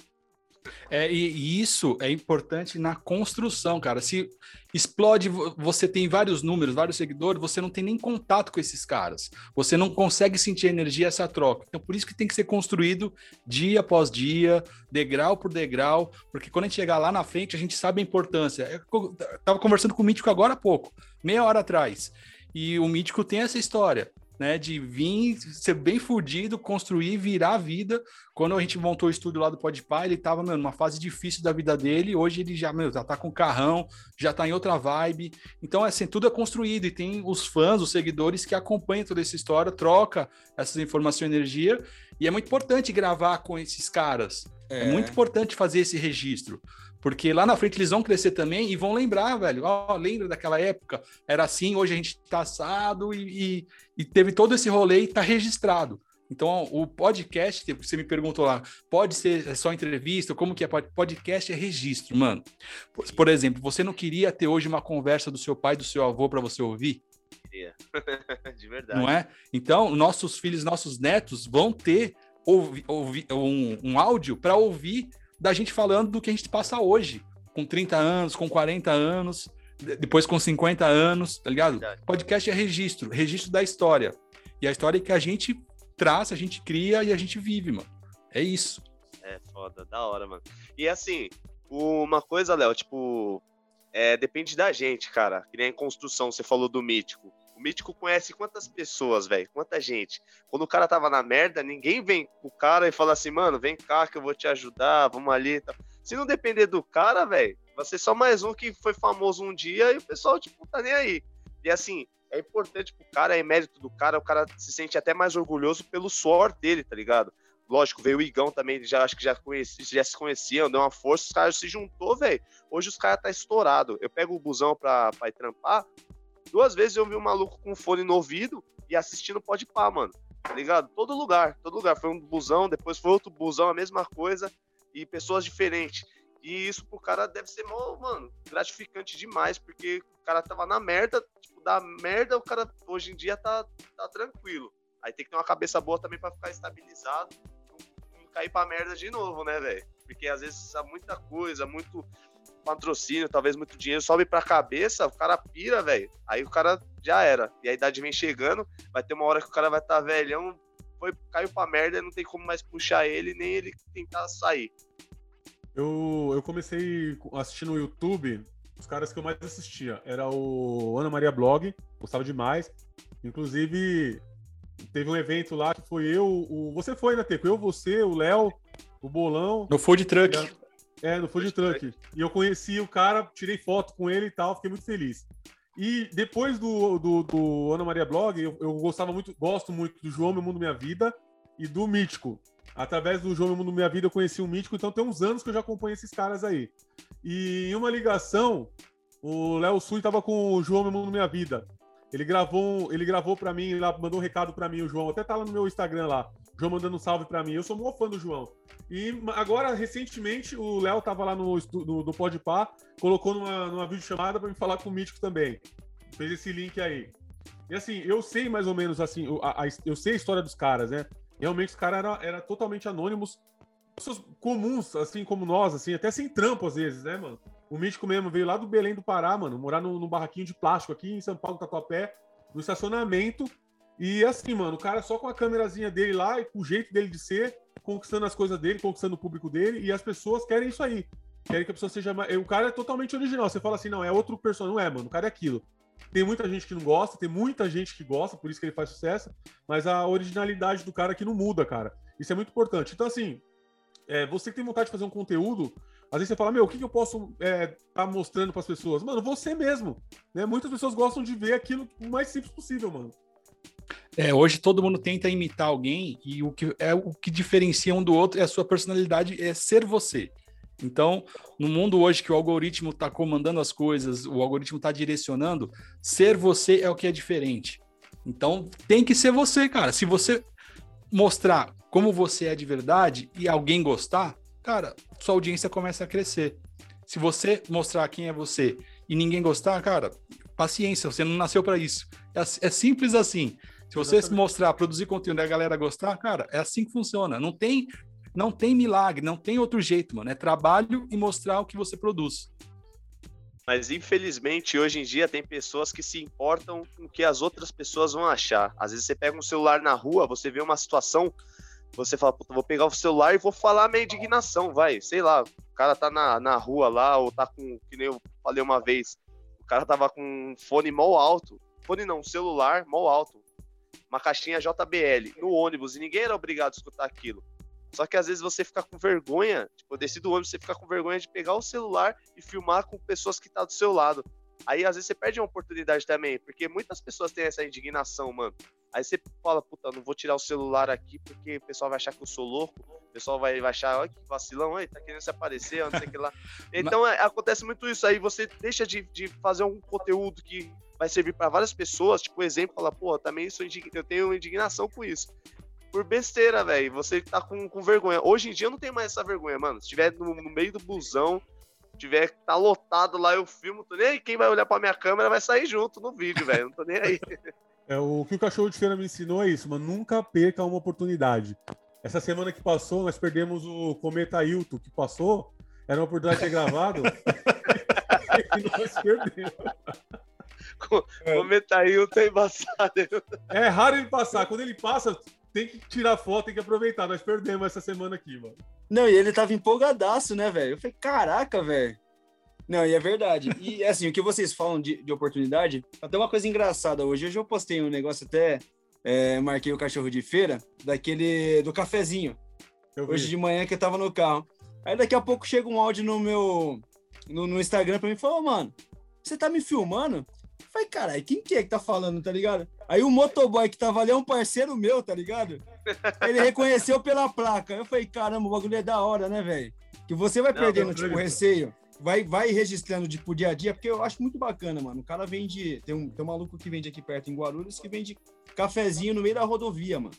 É, e, e, isso é importante na construção, cara. Se explode, você tem vários números, vários seguidores, você não tem nem contato com esses caras. Você não consegue sentir energia essa troca. Então, por isso que tem que ser construído dia após dia, degrau por degrau, porque quando a gente chegar lá na frente, a gente sabe a importância. Eu tava conversando com o Mítico agora há pouco, meia hora atrás. E o Mítico tem essa história né? De vir, ser bem fudido, construir, virar a vida. Quando a gente montou o estúdio lá do Podpah, ele tava, meu, numa fase difícil da vida dele. Hoje ele já, meu, já tá com carrão, já tá em outra vibe. Então, assim, tudo é construído e tem os fãs, os seguidores que acompanham toda essa história, troca essas informações e energia. E é muito importante gravar com esses caras. É, é muito importante fazer esse registro Porque lá na frente eles vão crescer também e vão lembrar, velho. Ó, lembra daquela época? Era assim, hoje a gente tá assado e, e, e teve todo esse rolê e tá registrado. Então, o podcast, você me perguntou lá, pode ser só entrevista? Como que é? Podcast é registro, mano. Por exemplo, você não queria ter hoje uma conversa do seu pai, do seu avô para você ouvir? Queria. De verdade. Não é? Então, nossos filhos, nossos netos vão ter ouvi, ouvi, um, um áudio para ouvir da gente falando do que a gente passa hoje, com 30 anos, com 40 anos, depois com 50 anos, tá ligado? Verdade. Podcast é registro, registro da história. E a história que a gente traz, a gente cria e a gente vive, mano. É isso. É foda, da hora, mano. E assim, uma coisa, Léo, tipo, é, depende da gente, cara. Que nem em construção, você falou do mítico. O mítico conhece quantas pessoas, velho? Quanta gente. Quando o cara tava na merda, ninguém vem com o cara e fala assim, mano, vem cá que eu vou te ajudar, vamos ali. Tá. Se não depender do cara, velho, vai ser só mais um que foi famoso um dia e o pessoal, tipo, tá nem aí. E assim, é importante pro cara, é mérito do cara, o cara se sente até mais orgulhoso pelo suor dele, tá ligado? Lógico, veio o Igão também, já acho que já, conheci, já se conheciam, deu uma força, os caras se juntou, velho. Hoje os caras tá estourado. Eu pego o busão pra, pra ir trampar, duas vezes eu vi um maluco com fone no ouvido e assistindo Pode Pá, mano. Tá ligado? Todo lugar, todo lugar. Foi um busão, depois foi outro busão, a mesma coisa, e pessoas diferentes. E isso pro cara deve ser, mano, gratificante demais, porque o cara tava na merda, tipo, da merda, o cara hoje em dia tá, tá tranquilo. Aí tem que ter uma cabeça boa também para ficar estabilizado, não, cair pra merda de novo, né, velho? Porque às vezes há muita coisa, muito patrocínio, talvez muito dinheiro, sobe pra cabeça, o cara pira, velho. Aí o cara já era. E a idade vem chegando, vai ter uma hora que o cara vai estar tá velhão, foi, caiu pra merda e não tem como mais puxar ele, nem ele tentar sair. Eu, eu comecei assistindo no YouTube, os caras que eu mais assistia. Era o Ana Maria Blog, gostava demais. Inclusive, teve um evento lá que foi eu, o, você foi, né, Teco? Eu, você, o Léo, o Bolão. No Food Truck. É, no Food Truck. E eu conheci o cara, tirei foto com ele e tal, fiquei muito feliz. E depois do, do, do Ana Maria Blog, eu, eu, gostava muito, gosto muito do João Meu Mundo Minha Vida e do Mítico. Através do João Meu Mundo Minha Vida eu conheci o Mítico, então tem uns anos que eu já acompanho esses caras aí. E em uma ligação, o Léo Sui estava com o João Meu Mundo Minha Vida. Ele gravou, ele gravou para mim, lá, mandou um recado para mim, o João, até tá lá no meu Instagram lá. João mandando um salve para mim. Eu sou um fã do João. E agora, recentemente, o Léo tava lá no, no, no Podpah, colocou numa, numa videochamada para me falar com o Mítico também. Fez esse link aí. E assim, eu sei mais ou menos assim, a, a, eu sei a história dos caras, né? Realmente os caras eram era totalmente anônimos, pessoas comuns, assim como nós, assim, até sem trampo às vezes, né, mano? O Mítico mesmo veio lá do Belém do Pará, mano, morar num barraquinho de plástico aqui em São Paulo, Tatuapé, no estacionamento. E assim, mano, o cara só com a câmerazinha dele lá e com o jeito dele de ser, conquistando as coisas dele, conquistando o público dele, e as pessoas querem isso aí. Querem que a pessoa seja. O cara é totalmente original. Você fala assim, não, é outro personagem. Não é, mano, o cara é aquilo. Tem muita gente que não gosta, tem muita gente que gosta, por isso que ele faz sucesso, mas a originalidade do cara aqui não muda, cara. Isso é muito importante. Então, assim, é, você que tem vontade de fazer um conteúdo, às vezes você fala, meu, o que, que eu posso é, tá mostrando para as pessoas? Mano, você mesmo. Né? Muitas pessoas gostam de ver aquilo o mais simples possível, mano. É, hoje todo mundo tenta imitar alguém e o que é o que diferencia um do outro é a sua personalidade, é ser você. Então, no mundo hoje que o algoritmo está comandando as coisas, o algoritmo está direcionando, ser você é o que é diferente. Então, tem que ser você, cara. Se você mostrar como você é de verdade e alguém gostar, cara, sua audiência começa a crescer. Se você mostrar quem é você e ninguém gostar, cara, paciência, você não nasceu para isso. É, é, simples assim. Se você Exatamente. mostrar, produzir conteúdo e a galera gostar, cara, é assim que funciona. Não tem, não tem milagre, não tem outro jeito, mano. É trabalho e mostrar o que você produz. Mas infelizmente hoje em dia tem pessoas que se importam com o que as outras pessoas vão achar. Às vezes você pega um celular na rua, você vê uma situação você fala, puta, vou pegar o celular e vou falar minha indignação, vai. Sei lá, o cara tá na, na rua lá, ou tá com, que nem eu falei uma vez, o cara tava com um fone mal alto. Fone não, um celular mal alto. Uma caixinha JBL no ônibus, e ninguém era obrigado a escutar aquilo. Só que às vezes você fica com vergonha, tipo, desci do ônibus, você fica com vergonha de pegar o celular e filmar com pessoas que tá do seu lado. Aí às vezes você perde uma oportunidade também, porque muitas pessoas têm essa indignação, mano. Aí você fala, puta, não vou tirar o celular aqui porque o pessoal vai achar que eu sou louco, o pessoal vai, vai achar, olha que vacilão, aí tá querendo se aparecer, não sei o que lá. Então é, acontece muito isso, aí você deixa de, de fazer um conteúdo que vai servir para várias pessoas, tipo, exemplo, fala, pô, também sou eu tenho indignação com isso. Por besteira, velho. Você tá com, com vergonha. Hoje em dia eu não tenho mais essa vergonha, mano. Se tiver no, no meio do busão, tiver tá lotado lá, eu filmo, tô nem aí. Quem vai olhar pra minha câmera vai sair junto no vídeo, velho. Não tô nem aí. É, o que o cachorro de feira me ensinou é isso, mano. Nunca perca uma oportunidade. Essa semana que passou, nós perdemos o Cometa Ailton, que passou. Era uma oportunidade de ter gravado. e nós perdemos. Ailton é embaçado. É raro ele passar. Quando ele passa, tem que tirar foto, tem que aproveitar. Nós perdemos essa semana aqui, mano. Não, e ele tava empolgadaço, né, velho? Eu falei, caraca, velho. Não, e é verdade. E assim, o que vocês falam de, de oportunidade, até uma coisa engraçada hoje. Hoje eu postei um negócio até, é, marquei o cachorro de feira, daquele, do cafezinho. Hoje de manhã que eu tava no carro. Aí daqui a pouco chega um áudio no meu, no, no Instagram pra mim e falou, mano, você tá me filmando? Falei, caralho, quem que é que tá falando, tá ligado? Aí o motoboy que tava ali é um parceiro meu, tá ligado? Ele reconheceu pela placa. Eu falei, caramba, o bagulho é da hora, né, velho? Que você vai perdendo, tipo, receio vai, vai registrando tipo dia a dia, porque eu acho muito bacana, mano. O cara vende. Tem um, tem um maluco que vende aqui perto em Guarulhos que vende cafezinho no meio da rodovia, mano.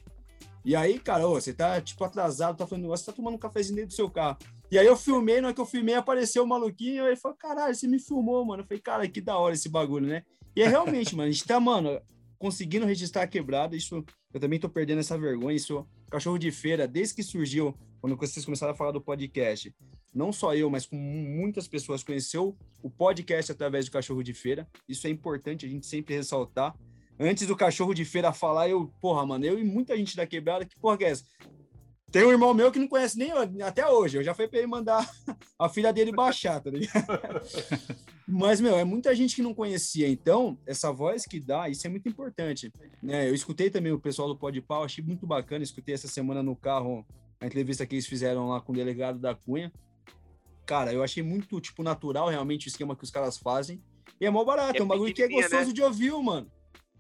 E aí, cara, ô, você tá tipo atrasado, tá falando negócio, tá tomando um cafezinho dentro do seu carro. E aí eu filmei, na hora que eu filmei, apareceu o maluquinho, ele falou, caralho, você me filmou, mano. Eu falei, cara, que da hora esse bagulho, né? E é realmente, mano, a gente tá, mano, conseguindo registrar a quebrada, isso eu também tô perdendo essa vergonha, isso cachorro de feira, desde que surgiu, quando vocês começaram a falar do podcast, não só eu, mas com muitas pessoas conheceu o podcast através do cachorro de feira. Isso é importante a gente sempre ressaltar. Antes do cachorro de feira falar, eu, porra, mano, eu e muita gente da quebrada, que porra que é essa? Tem um irmão meu que não conhece nem até hoje. Eu já fui para ele mandar a filha dele baixar, tá ligado? Mas, meu, é muita gente que não conhecia. Então, essa voz que dá, isso é muito importante. Né? Eu escutei também o pessoal do Pode Pau, achei muito bacana. Escutei essa semana no carro a entrevista que eles fizeram lá com o delegado da Cunha. Cara, eu achei muito, tipo, natural realmente o esquema que os caras fazem. E é mó barato, é, é um bagulho que é gostoso né? de ouvir, mano.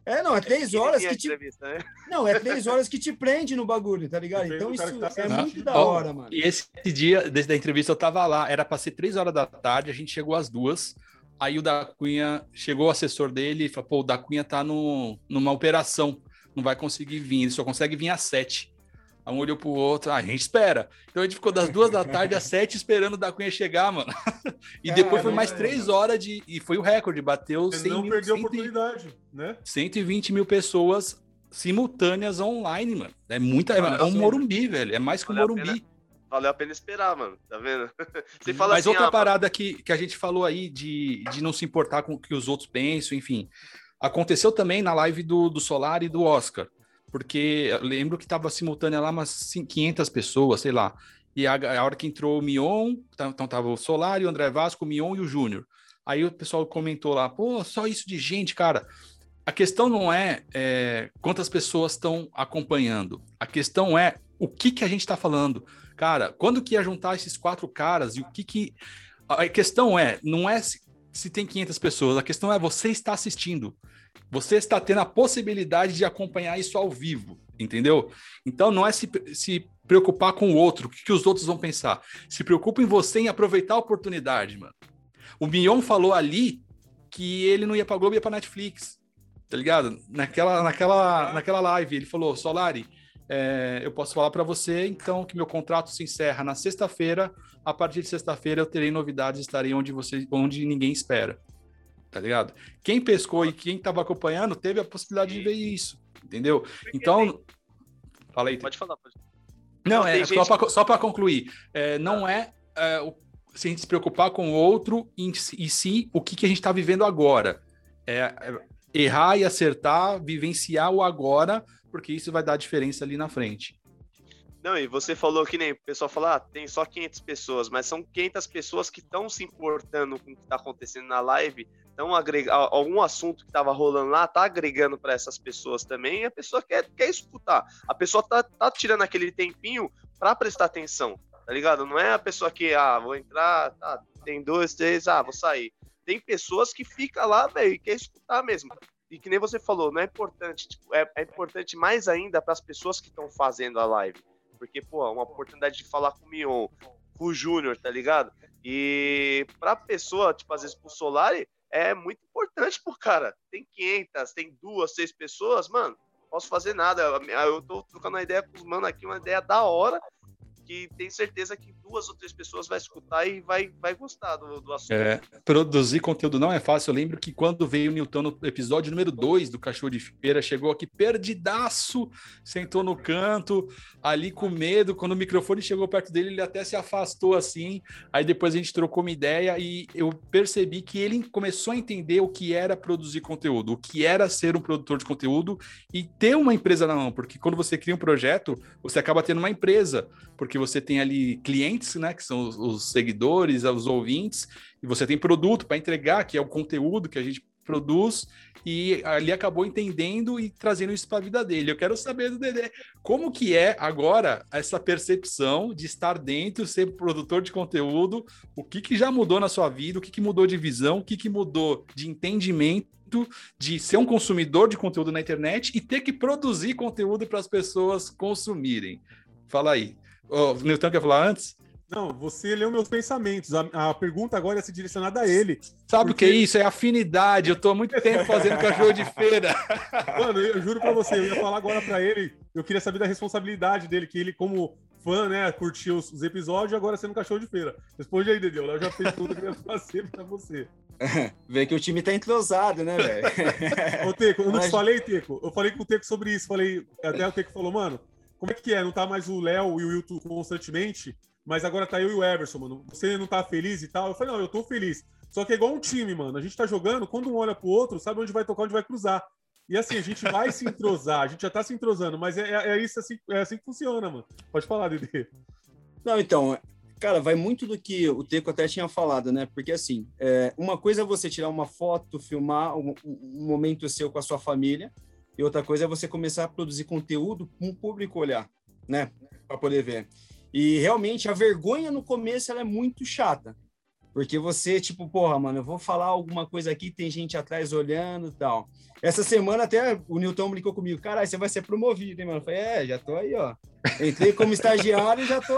É, não, é, é três horas que te. Né? Não, é três horas que te prende no bagulho, tá ligado? Então isso tá é muito da hora, mano. E esse dia, desde a entrevista, eu tava lá, era pra ser três horas da tarde, a gente chegou às duas. Aí o da Cunha chegou o assessor dele e falou: pô, o da Cunha tá no, numa operação, não vai conseguir vir, ele só consegue vir às sete. Um olhou pro outro, ah, a gente espera. Então a gente ficou das duas da tarde às sete esperando o da Cunha chegar, mano. E depois foi mais três horas de. E foi o recorde, bateu Você 100 não mil, perdeu a oportunidade, né? 120 mil pessoas simultâneas online, mano. É muita. É, um Morumbi, velho. É mais que um Morumbi. Valeu a pena esperar, mano. Tá vendo? Você fala Mas assim, outra ah, parada que, que a gente falou aí de, de não se importar com o que os outros pensam, enfim. Aconteceu também na live do, do Solar e do Oscar porque eu lembro que estava simultânea lá umas 500 pessoas, sei lá. E a, a hora que entrou o Mion, tá, então tava o Solar, o André Vasco, o Mion e o Júnior. Aí o pessoal comentou lá, pô, só isso de gente, cara. A questão não é, é quantas pessoas estão acompanhando. A questão é o que que a gente está falando. Cara, quando que ia juntar esses quatro caras e o que que... A questão é, não é se, se tem 500 pessoas, a questão é você está assistindo. Você está tendo a possibilidade de acompanhar isso ao vivo, entendeu? Então não é se, se preocupar com o outro, o que, que os outros vão pensar. Se preocupa em você em aproveitar a oportunidade, mano. O Mion falou ali que ele não ia para Globo, ia para Netflix, tá ligado? Naquela, naquela, naquela live, ele falou: Solari, é, eu posso falar para você, então, que meu contrato se encerra na sexta-feira. A partir de sexta-feira eu terei novidades, estarei onde você, onde ninguém espera tá ligado? Quem pescou e quem tava acompanhando teve a possibilidade Sim. de ver isso, entendeu? Então, fala aí. Pode falar, pode. Não, é só para só para concluir, é, não ah. é, é o, se a gente se preocupar com o outro em, e sim o que, que a gente está vivendo agora. É, é, errar e acertar, vivenciar o agora, porque isso vai dar diferença ali na frente. Não, e você falou que nem o pessoal fala, ah, tem só 500 pessoas, mas são 500 pessoas que estão se importando com o que está acontecendo na live então, algum assunto que estava rolando lá tá agregando para essas pessoas também e a pessoa quer, quer escutar. A pessoa tá, tá tirando aquele tempinho para prestar atenção, tá ligado? Não é a pessoa que, ah, vou entrar, tá, tem dois, três, ah, vou sair. tem pessoas que ficam lá, velho, e quer escutar mesmo. E que nem você falou, não é importante, tipo, é, é importante mais ainda para as pessoas que estão fazendo a live. Porque, pô, é uma oportunidade de falar com o Mion, com o Júnior, tá ligado? E pra pessoa, tipo, às vezes pro Solari, é muito importante pro cara. Tem 500, tem duas, seis pessoas, mano, posso fazer nada. Eu tô trocando uma ideia com os mano aqui, uma ideia da hora, que tem certeza que duas ou três pessoas vai escutar e vai, vai gostar do, do assunto. É, produzir conteúdo não é fácil. Eu lembro que quando veio o Newton no episódio número 2 do Cachorro de Feira, chegou aqui perdidaço, sentou no canto, ali com medo. Quando o microfone chegou perto dele, ele até se afastou assim. Aí depois a gente trocou uma ideia e eu percebi que ele começou a entender o que era produzir conteúdo, o que era ser um produtor de conteúdo e ter uma empresa na mão, porque quando você cria um projeto, você acaba tendo uma empresa, porque você tem ali clientes, né, que são os, os seguidores, os ouvintes, e você tem produto para entregar, que é o conteúdo que a gente produz, e ali acabou entendendo e trazendo isso para a vida dele. Eu quero saber do Dedé, como que é agora essa percepção de estar dentro, ser produtor de conteúdo, o que, que já mudou na sua vida, o que, que mudou de visão, o que, que mudou de entendimento de ser um consumidor de conteúdo na internet e ter que produzir conteúdo para as pessoas consumirem. Fala aí. O Newton quer falar antes? Não, você leu meus pensamentos. A, a pergunta agora é se direcionada a ele. Sabe porque... o que é isso? É afinidade. Eu tô há muito tempo fazendo cachorro de feira. Mano, eu juro pra você, eu ia falar agora pra ele. Eu queria saber da responsabilidade dele, que ele, como fã, né, curtiu os, os episódios, agora sendo cachorro de feira. Responde aí, Dedeu. Eu já fez tudo que eu ia fazer pra você. Vê que o time tá entrosado, né, velho? Ô, Teco, eu não Mas... te falei, Teco. Eu falei com o Teco sobre isso. Falei, até o Teco falou, mano, como é que é? Não tá mais o Léo e o Wilton constantemente? mas agora tá eu e o Everson, mano. Você não tá feliz e tal? Eu falei, não, eu tô feliz. Só que é igual um time, mano. A gente tá jogando, quando um olha pro outro, sabe onde vai tocar, onde vai cruzar. E assim, a gente vai se entrosar, a gente já tá se entrosando, mas é, é, é isso assim, é assim que funciona, mano. Pode falar, Dede. Não, então, cara, vai muito do que o Teco até tinha falado, né? Porque assim, é, uma coisa é você tirar uma foto, filmar um, um momento seu com a sua família, e outra coisa é você começar a produzir conteúdo com o público olhar, né? Para poder ver. E realmente a vergonha no começo ela é muito chata. Porque você, tipo, porra, mano, eu vou falar alguma coisa aqui, tem gente atrás olhando e tal. Essa semana até o Newton brincou comigo, caralho, você vai ser promovido, hein, mano? Eu falei, é, já tô aí, ó. Entrei como estagiário e já tô.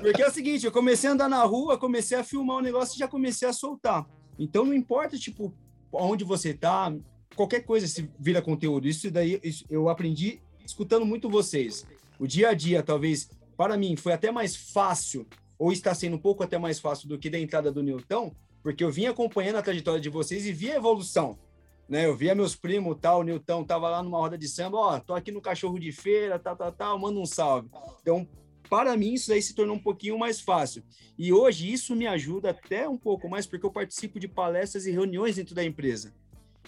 Porque é o seguinte, eu comecei a andar na rua, comecei a filmar o um negócio e já comecei a soltar. Então não importa, tipo, onde você tá, qualquer coisa se vira conteúdo. Isso daí isso, eu aprendi escutando muito vocês. O dia a dia, talvez para mim, foi até mais fácil, ou está sendo um pouco até mais fácil do que da entrada do Newton, porque eu vim acompanhando a trajetória de vocês e vi a evolução. Né? Eu via meus primos, tal, o Newton tava lá numa roda de samba, ó, tô aqui no cachorro de feira, tal, tal, tal, manda um salve. Então, para mim, isso aí se tornou um pouquinho mais fácil. E hoje isso me ajuda até um pouco mais, porque eu participo de palestras e reuniões dentro da empresa.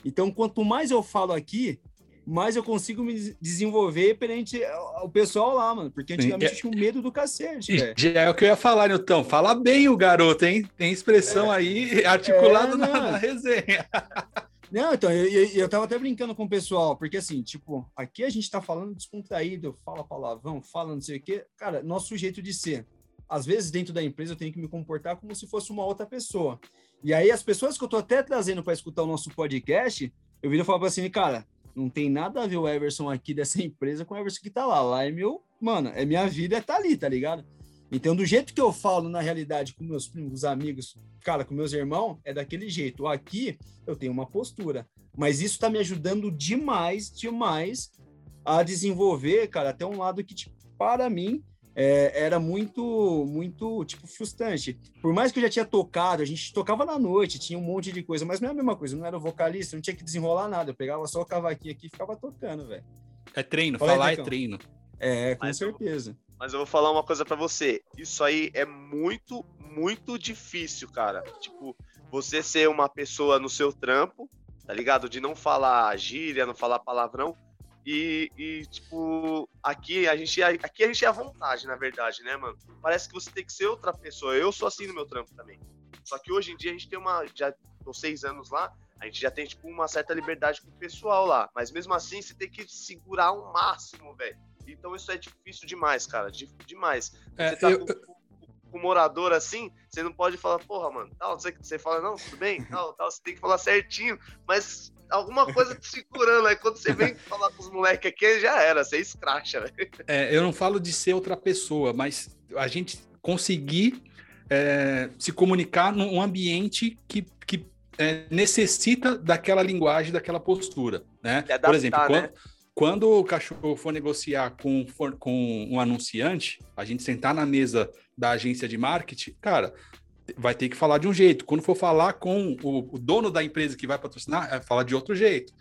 Então, quanto mais eu falo aqui, mais eu consigo me desenvolver perante o pessoal lá, mano. Porque antigamente Sim, é... eu tinha um medo do cacete, velho. Já é o que eu ia falar, Nilton. Fala bem o garoto, hein? Tem expressão é. aí articulada é, na, na, resenha. Não, então, eu, eu, eu tava até brincando com o pessoal, porque assim, tipo, aqui a gente tá falando descontraído, fala palavrão, fala não sei o quê. Cara, nosso jeito de ser. Às vezes, dentro da empresa, eu tenho que me comportar como se fosse uma outra pessoa. E aí, as pessoas que eu tô até trazendo para escutar o nosso podcast, eu viro falar assim, cara, não tem nada a ver o Everson aqui dessa empresa com o Everson que tá lá. Lá é meu, mano, é minha vida, é tá ali, tá ligado? Então, do jeito que eu falo na realidade com meus primos, amigos, cara, com meus irmãos, é daquele jeito. Aqui eu tenho uma postura, mas isso tá me ajudando demais, demais a desenvolver, cara, até um lado que, tipo, para mim, é, era muito, muito, tipo, frustrante. Por mais que eu já tinha tocado, a gente tocava na noite, tinha um monte de coisa, mas não é a mesma coisa, não era vocalista, não tinha que desenrolar nada, eu pegava só o cavaquinho aqui e ficava tocando, velho. É treino, Fala falar aí, é treino. É, com mas certeza. Eu, mas eu vou falar uma coisa para você, isso aí é muito, muito difícil, cara. Tipo, você ser uma pessoa no seu trampo, tá ligado? De não falar gíria, não falar palavrão, e, e, tipo, aqui a gente aqui a gente é à vontade, na verdade, né, mano? Parece que você tem que ser outra pessoa. Eu sou assim no meu trampo também. Só que hoje em dia a gente tem uma. Já tô seis anos lá, a gente já tem, tipo, uma certa liberdade com o pessoal lá. Mas mesmo assim, você tem que segurar o máximo, velho. Então isso é difícil demais, cara. demais. É, eu... com... com morador assim, você não pode falar, porra, mano, tal, você, você fala, não, tudo bem, tal, tal, você tem que falar certinho, mas alguma coisa te segurando, aí quando você vem falar com os moleques aqui, já era, você escracha, velho. É, eu não falo de ser outra pessoa, mas a gente conseguir é, se comunicar num ambiente que, que é, necessita daquela linguagem, daquela postura, né? Adaptar, Por exemplo, né? quando, quando o cachorro for negociar com, for- com um anunciante, a gente sentar na mesa da agência de marketing, cara, vai ter que falar de um jeito. Quando for falar com o, o dono da empresa que vai patrocinar, é falar de outro jeito.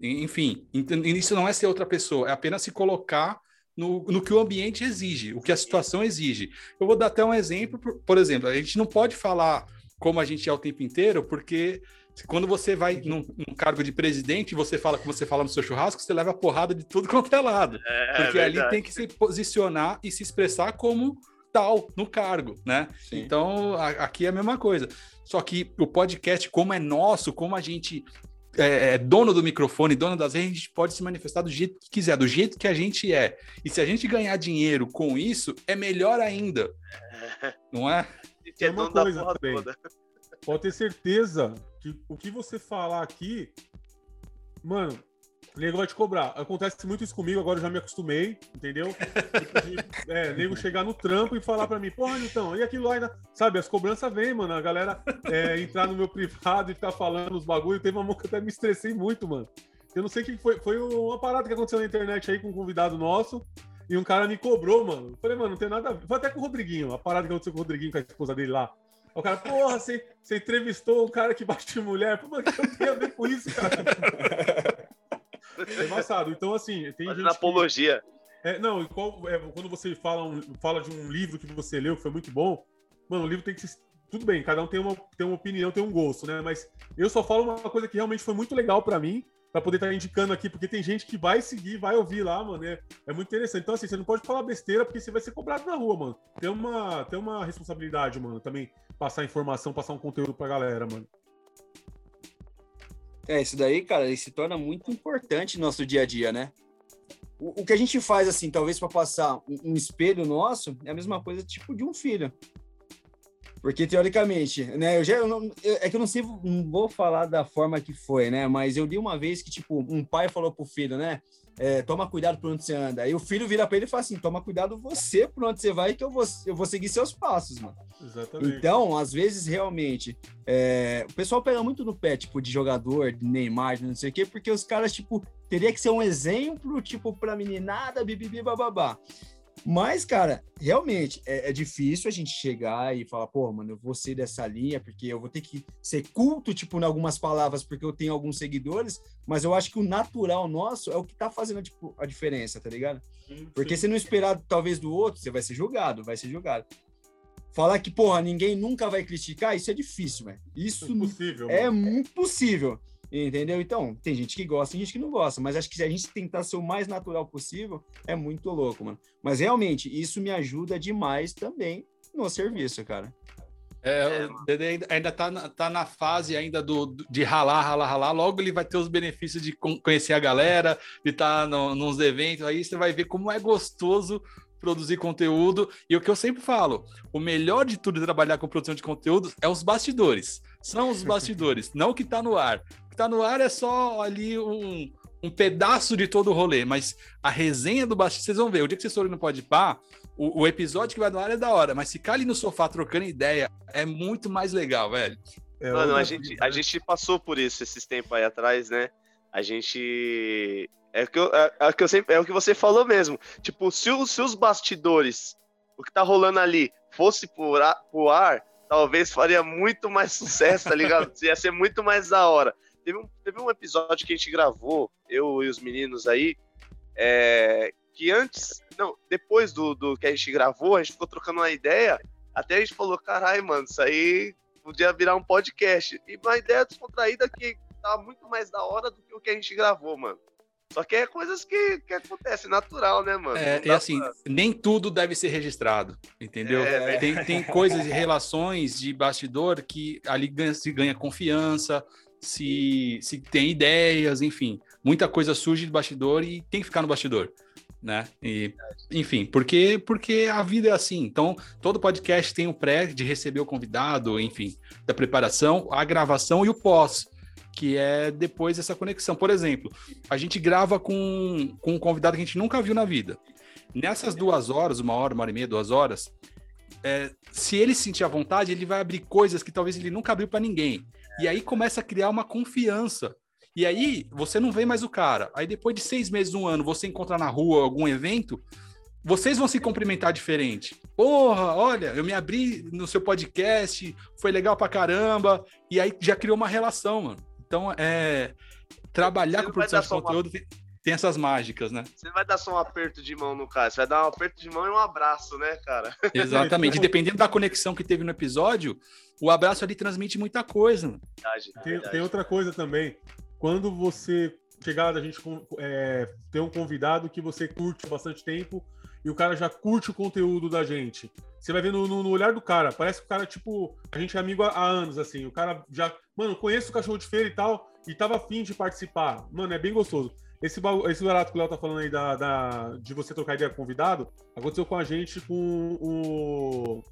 Enfim, isso não é ser outra pessoa, é apenas se colocar no, no que o ambiente exige, o que a situação exige. Eu vou dar até um exemplo, por, por exemplo, a gente não pode falar como a gente é o tempo inteiro, porque quando você vai num, num cargo de presidente e você fala como você fala no seu churrasco, você leva porrada de tudo quanto é lado. É, Porque ali tem que se posicionar e se expressar como tal no cargo, né? Sim. Então, a- aqui é a mesma coisa. Só que o podcast, como é nosso, como a gente é, é dono do microfone, dono das redes, a gente pode se manifestar do jeito que quiser, do jeito que a gente é. E se a gente ganhar dinheiro com isso, é melhor ainda, não é? Tem é uma dono da coisa também. toda. Pode ter certeza que o que você falar aqui, mano, o nego vai te cobrar. Acontece muito isso comigo, agora eu já me acostumei, entendeu? De, é, nego chegar no trampo e falar pra mim, porra, então, e aquilo ainda. Sabe, as cobranças vêm, mano. A galera é, entrar no meu privado e ficar falando os bagulho. Teve uma mão que até me estressei muito, mano. Eu não sei o que foi. Foi uma parada que aconteceu na internet aí com um convidado nosso. E um cara me cobrou, mano. Falei, mano, não tem nada a ver. Foi até com o Rodriguinho, a parada que aconteceu com o Rodriguinho, com a esposa dele lá. O cara, porra, você, entrevistou um cara que bate mulher. Pô, mano, que eu tenho a ver com isso, cara? É embaçado. Então, assim, tem Fazendo gente. Que, apologia. é, não, qual- é, quando você fala, um- fala de um livro que você leu, que foi muito bom, mano, o livro tem que ser. Tudo bem, cada um tem uma, tem uma opinião, tem um gosto, né? Mas eu só falo uma coisa que realmente foi muito legal pra mim, pra poder estar indicando aqui, porque tem gente que vai seguir, vai ouvir lá, mano. É, é muito interessante. Então, assim, você não pode falar besteira, porque você vai ser cobrado na rua, mano. Tem uma, tem uma responsabilidade, mano, também passar informação, passar um conteúdo pra galera, mano. É, isso daí, cara, ele se torna muito importante no nosso dia a dia, né? O, o que a gente faz, assim, talvez para passar um, um espelho nosso, é a mesma coisa tipo de um filho. Porque, teoricamente, né, eu já, eu não- eu- é que eu não sei, não vou falar da forma que foi, né, mas eu li uma vez que, tipo, um pai falou pro filho, né, é, toma cuidado por onde você anda. Aí o filho vira para ele e fala assim, toma cuidado você por onde você vai que eu vou, eu vou seguir seus passos, mano. Exatamente. Então, às vezes, realmente, é, o pessoal pega muito no pé, tipo, de jogador, de Neymar, de não sei o quê, porque os caras, tipo, teria que ser um exemplo, tipo, pra meninada, bibibi, bababá. Mas, cara, realmente, é, é difícil a gente chegar e falar, pô, mano, eu vou ser dessa linha, porque eu vou ter que ser culto, tipo, em algumas palavras, porque eu tenho alguns seguidores, mas eu acho que o natural nosso é o que tá fazendo, tipo, a diferença, tá ligado? Porque se não esperar, talvez, do outro, você vai ser julgado, vai ser julgado. Falar que, porra, ninguém nunca vai criticar, isso é difícil, velho. Isso impossível. é mano. impossível. Entendeu? Então, tem gente que gosta, tem gente que não gosta, mas acho que se a gente tentar ser o mais natural possível, é muito louco, mano. Mas realmente, isso me ajuda demais também no serviço, cara. É, ainda, tá, na, tá na fase ainda do, de ralar, ralar, ralar. Logo ele vai ter os benefícios de con- conhecer a galera, de estar no, nos eventos. Aí você vai ver como é gostoso produzir conteúdo. E o que eu sempre falo, o melhor de tudo de trabalhar com produção de conteúdo é os bastidores. São os bastidores, não o que tá no ar. O que tá no ar é só ali um, um pedaço de todo o rolê, mas a resenha do bastidor, vocês vão ver, o dia que vocês forem no Podpah, o, o episódio que vai no ar é da hora, mas ficar ali no sofá trocando ideia é muito mais legal, velho. É Mano, a gente, a né? gente passou por isso esses tempos aí atrás, né? A gente. É o que, eu, é, é o que eu sempre. É o que você falou mesmo. Tipo, se, os- se os bastidores, o que tá rolando ali, fosse pro ar, pro ar, talvez faria muito mais sucesso, tá ligado? Ia ser muito mais da hora. Teve um, teve um episódio que a gente gravou, eu e os meninos aí, é, que antes. Não, depois do, do que a gente gravou, a gente ficou trocando uma ideia. Até a gente falou, caralho, mano, isso aí podia virar um podcast. E uma ideia descontraída que tá muito mais da hora do que o que a gente gravou, mano. Só que é coisas que, que acontecem, natural, né, mano? É, e assim, pra- nem tudo deve ser registrado, entendeu? É, tem, tem coisas e relações de bastidor que ali ganha- se ganha confiança, se, se tem ideias, enfim. Muita coisa surge de bastidor e tem que ficar no bastidor. né? E, enfim, porque, porque a vida é assim. Então, todo podcast tem o pré de receber o convidado, enfim, da preparação, a gravação e o pós, que é depois essa conexão. Por exemplo, a gente grava com, com um convidado que a gente nunca viu na vida. Nessas duas horas, uma hora, uma hora e meia, duas horas, é, se ele sentir a vontade, ele vai abrir coisas que talvez ele nunca abriu para ninguém. E aí começa a criar uma confiança. E aí você não vê mais o cara. Aí depois de seis meses, um ano, você encontra na rua algum evento, vocês vão se cumprimentar diferente. Porra, olha, eu me abri no seu podcast, foi legal pra caramba. E aí já criou uma relação, mano. Então, é. Trabalhar com produção de conteúdo uma... tem, tem, essas mágicas, né? Você vai dar só um aperto de mão no cara, você vai dar um aperto de mão e um abraço, né, cara? Exatamente. e dependendo da conexão que teve no episódio, o abraço ali transmite muita coisa. Verdade, tem, verdade. tem outra coisa também. Quando você chegar, a gente é, ter um convidado que você curte bastante tempo e o cara já curte o conteúdo da gente. Você vai ver no, no, no, olhar do cara. Parece que o cara, tipo, a gente é amigo há, há, anos, assim. O cara já, mano, conheço o cachorro de feira e tal, e tava afim de participar. Mano, é bem gostoso. Esse, esse barato que o Léo tá falando aí da, da, de você trocar ideia com convidado, aconteceu com a gente com o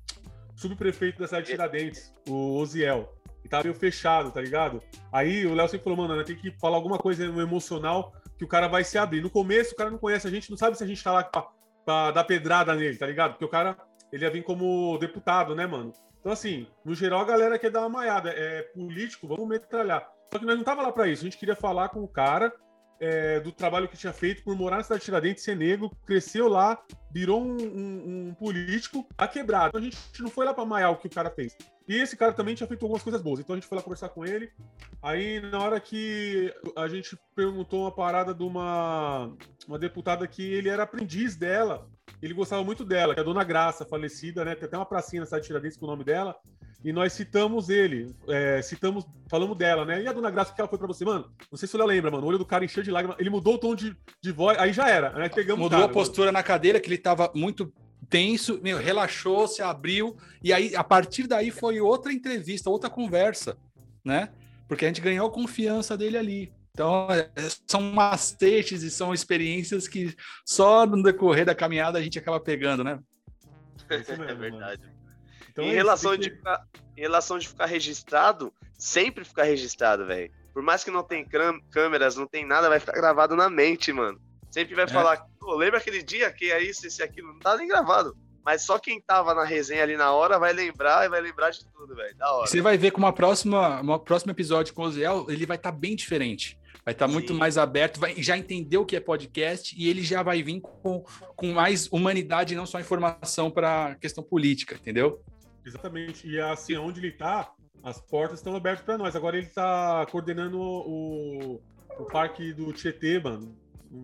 subprefeito da cidade de Tiradentes, o Oziel. E tava meio fechado, tá ligado? Aí o Léo sempre falou, mano, tem que falar alguma coisa emocional que o cara vai se abrir. No começo, o cara não conhece a gente, não sabe se a gente tá lá pra, pra dar pedrada nele, tá ligado? Porque o cara ele ia vir como deputado, né, mano? Então, assim, no geral, a galera quer dar uma maiada. É político, vamos metralhar. Só que nós não tava lá para isso. A gente queria falar com o cara é, do trabalho que tinha feito por morar na cidade de Tiradentes, ser negro, cresceu lá, virou um, um, um político a quebrado. Então, a gente não foi lá para maiar o que o cara fez. E esse cara também tinha feito algumas coisas boas. Então a gente foi lá conversar com ele. Aí, na hora que a gente perguntou uma parada de uma, uma deputada que ele era aprendiz dela ele gostava muito dela, que é a Dona Graça, falecida, né? Tem até uma pracinha na cidade de Tiradentes com o nome dela. E nós citamos ele, é, citamos, falamos dela, né? E a Dona Graça, que ela foi pra você, mano? Não sei se você lembra, mano. O olho do cara encheu de lágrimas. Ele mudou o tom de, de voz, aí já era. Né? Pegamos Mudou cara, a postura mano. na cadeira, que ele tava muito tenso, meu, relaxou, se abriu. E aí, a partir daí, foi outra entrevista, outra conversa, né? Porque a gente ganhou a confiança dele ali. Então, é, são macetes e são experiências que só no decorrer da caminhada a gente acaba pegando, né? É, mesmo, é verdade. Então, em, é relação de ficar, em relação de ficar registrado, sempre ficar registrado, velho. Por mais que não tenha câmeras, não tem nada, vai ficar gravado na mente, mano. Sempre vai é. falar, lembra aquele dia que é isso, esse aquilo, não tá nem gravado. Mas só quem tava na resenha ali na hora vai lembrar e vai lembrar de tudo, velho. Da hora. Você vai ver com uma próxima, uma próximo episódio com o Ziel, ele vai estar tá bem diferente vai estar tá muito mais aberto, vai já entender o que é podcast e ele já vai vir com, com mais humanidade, não só informação para questão política, entendeu? Exatamente. E assim, onde ele está, as portas estão abertas para nós. Agora ele está coordenando o, o parque do Tietê, mano.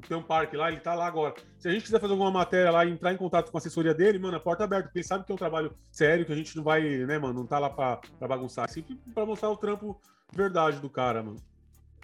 Tem um parque lá, ele está lá agora. Se a gente quiser fazer alguma matéria lá e entrar em contato com a assessoria dele, mano, a porta é aberta, porque ele sabe que é um trabalho sério, que a gente não vai, né, mano, não tá lá para bagunçar, sempre para mostrar o trampo verdade do cara, mano.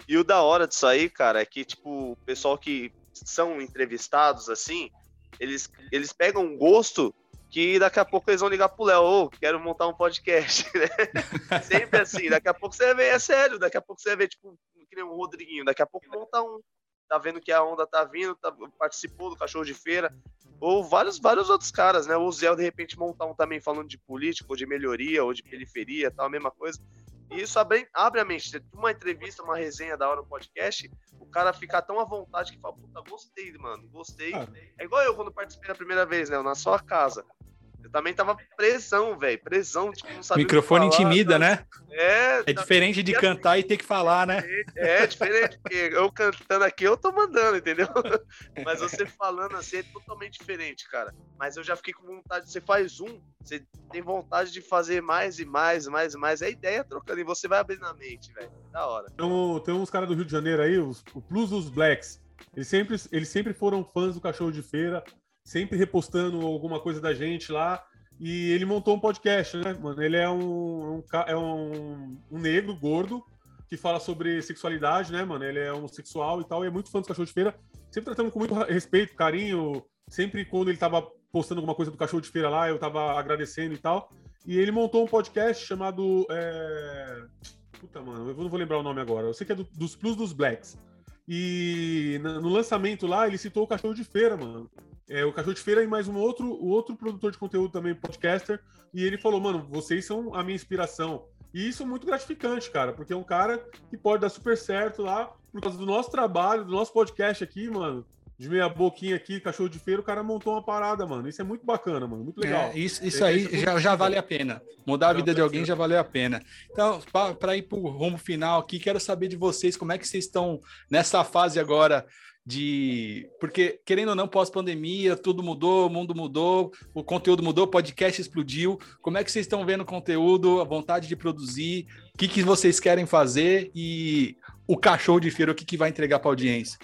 E o da hora disso aí, cara, é que, tipo, o pessoal que são entrevistados, assim, eles, eles pegam gosto que daqui a pouco eles vão ligar pro Léo, ô, oh, quero montar um podcast, né? Sempre assim, daqui a pouco você vai ver, é sério, daqui a pouco você vai ver, tipo, que nem um Rodriguinho, daqui a pouco monta um, tá vendo que a onda tá vindo, tá, participou do Cachorro de Feira, ou vários, vários outros caras, né? O Zé, de repente, montar um também falando de política, ou de melhoria, ou de periferia, tal, a mesma coisa. E isso abre, abre a mente. Uma entrevista, uma resenha da hora no podcast, o cara fica tão à vontade que fala, puta, gostei, mano, gostei. Ah. É igual eu quando participei da primeira vez, né? Na sua casa. Eu também tava presão, velho. Presão, tipo, não sabia. O microfone falar, intimida, né? É. É diferente de cantar e ter que falar, né? É, é diferente, porque eu cantando aqui, eu tô mandando, entendeu? Mas você falando assim é totalmente diferente, cara. Mas eu já fiquei com vontade. Você faz um, você tem vontade de fazer mais e mais, mais e mais. É a ideia trocando. E você vai abrir na mente, velho. Da hora. Tem, um, tem uns caras do Rio de Janeiro aí, os, o Plus dos Blacks. Eles sempre, eles sempre foram fãs do cachorro de feira sempre repostando alguma coisa da gente lá. E ele montou um podcast, né, mano? Ele é um, um é um, um, negro gordo que fala sobre sexualidade, né, mano? Ele é homossexual e tal, e é muito fã dos cachorro de feira. Sempre tratando com muito respeito, carinho. Sempre quando ele tava postando alguma coisa do cachorro de feira lá, eu tava agradecendo e tal. E ele montou um podcast chamado. É... Puta, mano, eu não vou lembrar o nome agora. Eu sei que é do, dos Plus dos Blacks. E no lançamento lá, ele citou o Cachorro de Feira, mano. É, o Cachorro de Feira e mais um outro, o outro produtor de conteúdo também, podcaster. E ele falou, mano, vocês são a minha inspiração. E isso é muito gratificante, cara, porque é um cara que pode dar super certo lá, por causa do nosso trabalho, do nosso podcast aqui, mano. De meia boquinha aqui, cachorro de feira, o cara montou uma parada, mano. Isso é muito bacana, mano. Muito legal. É, isso, isso aí já, já vale a pena. Mudar a vida de alguém já valeu a pena. Então, para ir para o rumo final aqui, quero saber de vocês como é que vocês estão nessa fase agora de. Porque, querendo ou não, pós-pandemia, tudo mudou, o mundo mudou, o conteúdo mudou, o podcast explodiu. Como é que vocês estão vendo o conteúdo, a vontade de produzir, o que, que vocês querem fazer e o cachorro de feira, o que, que vai entregar para audiência?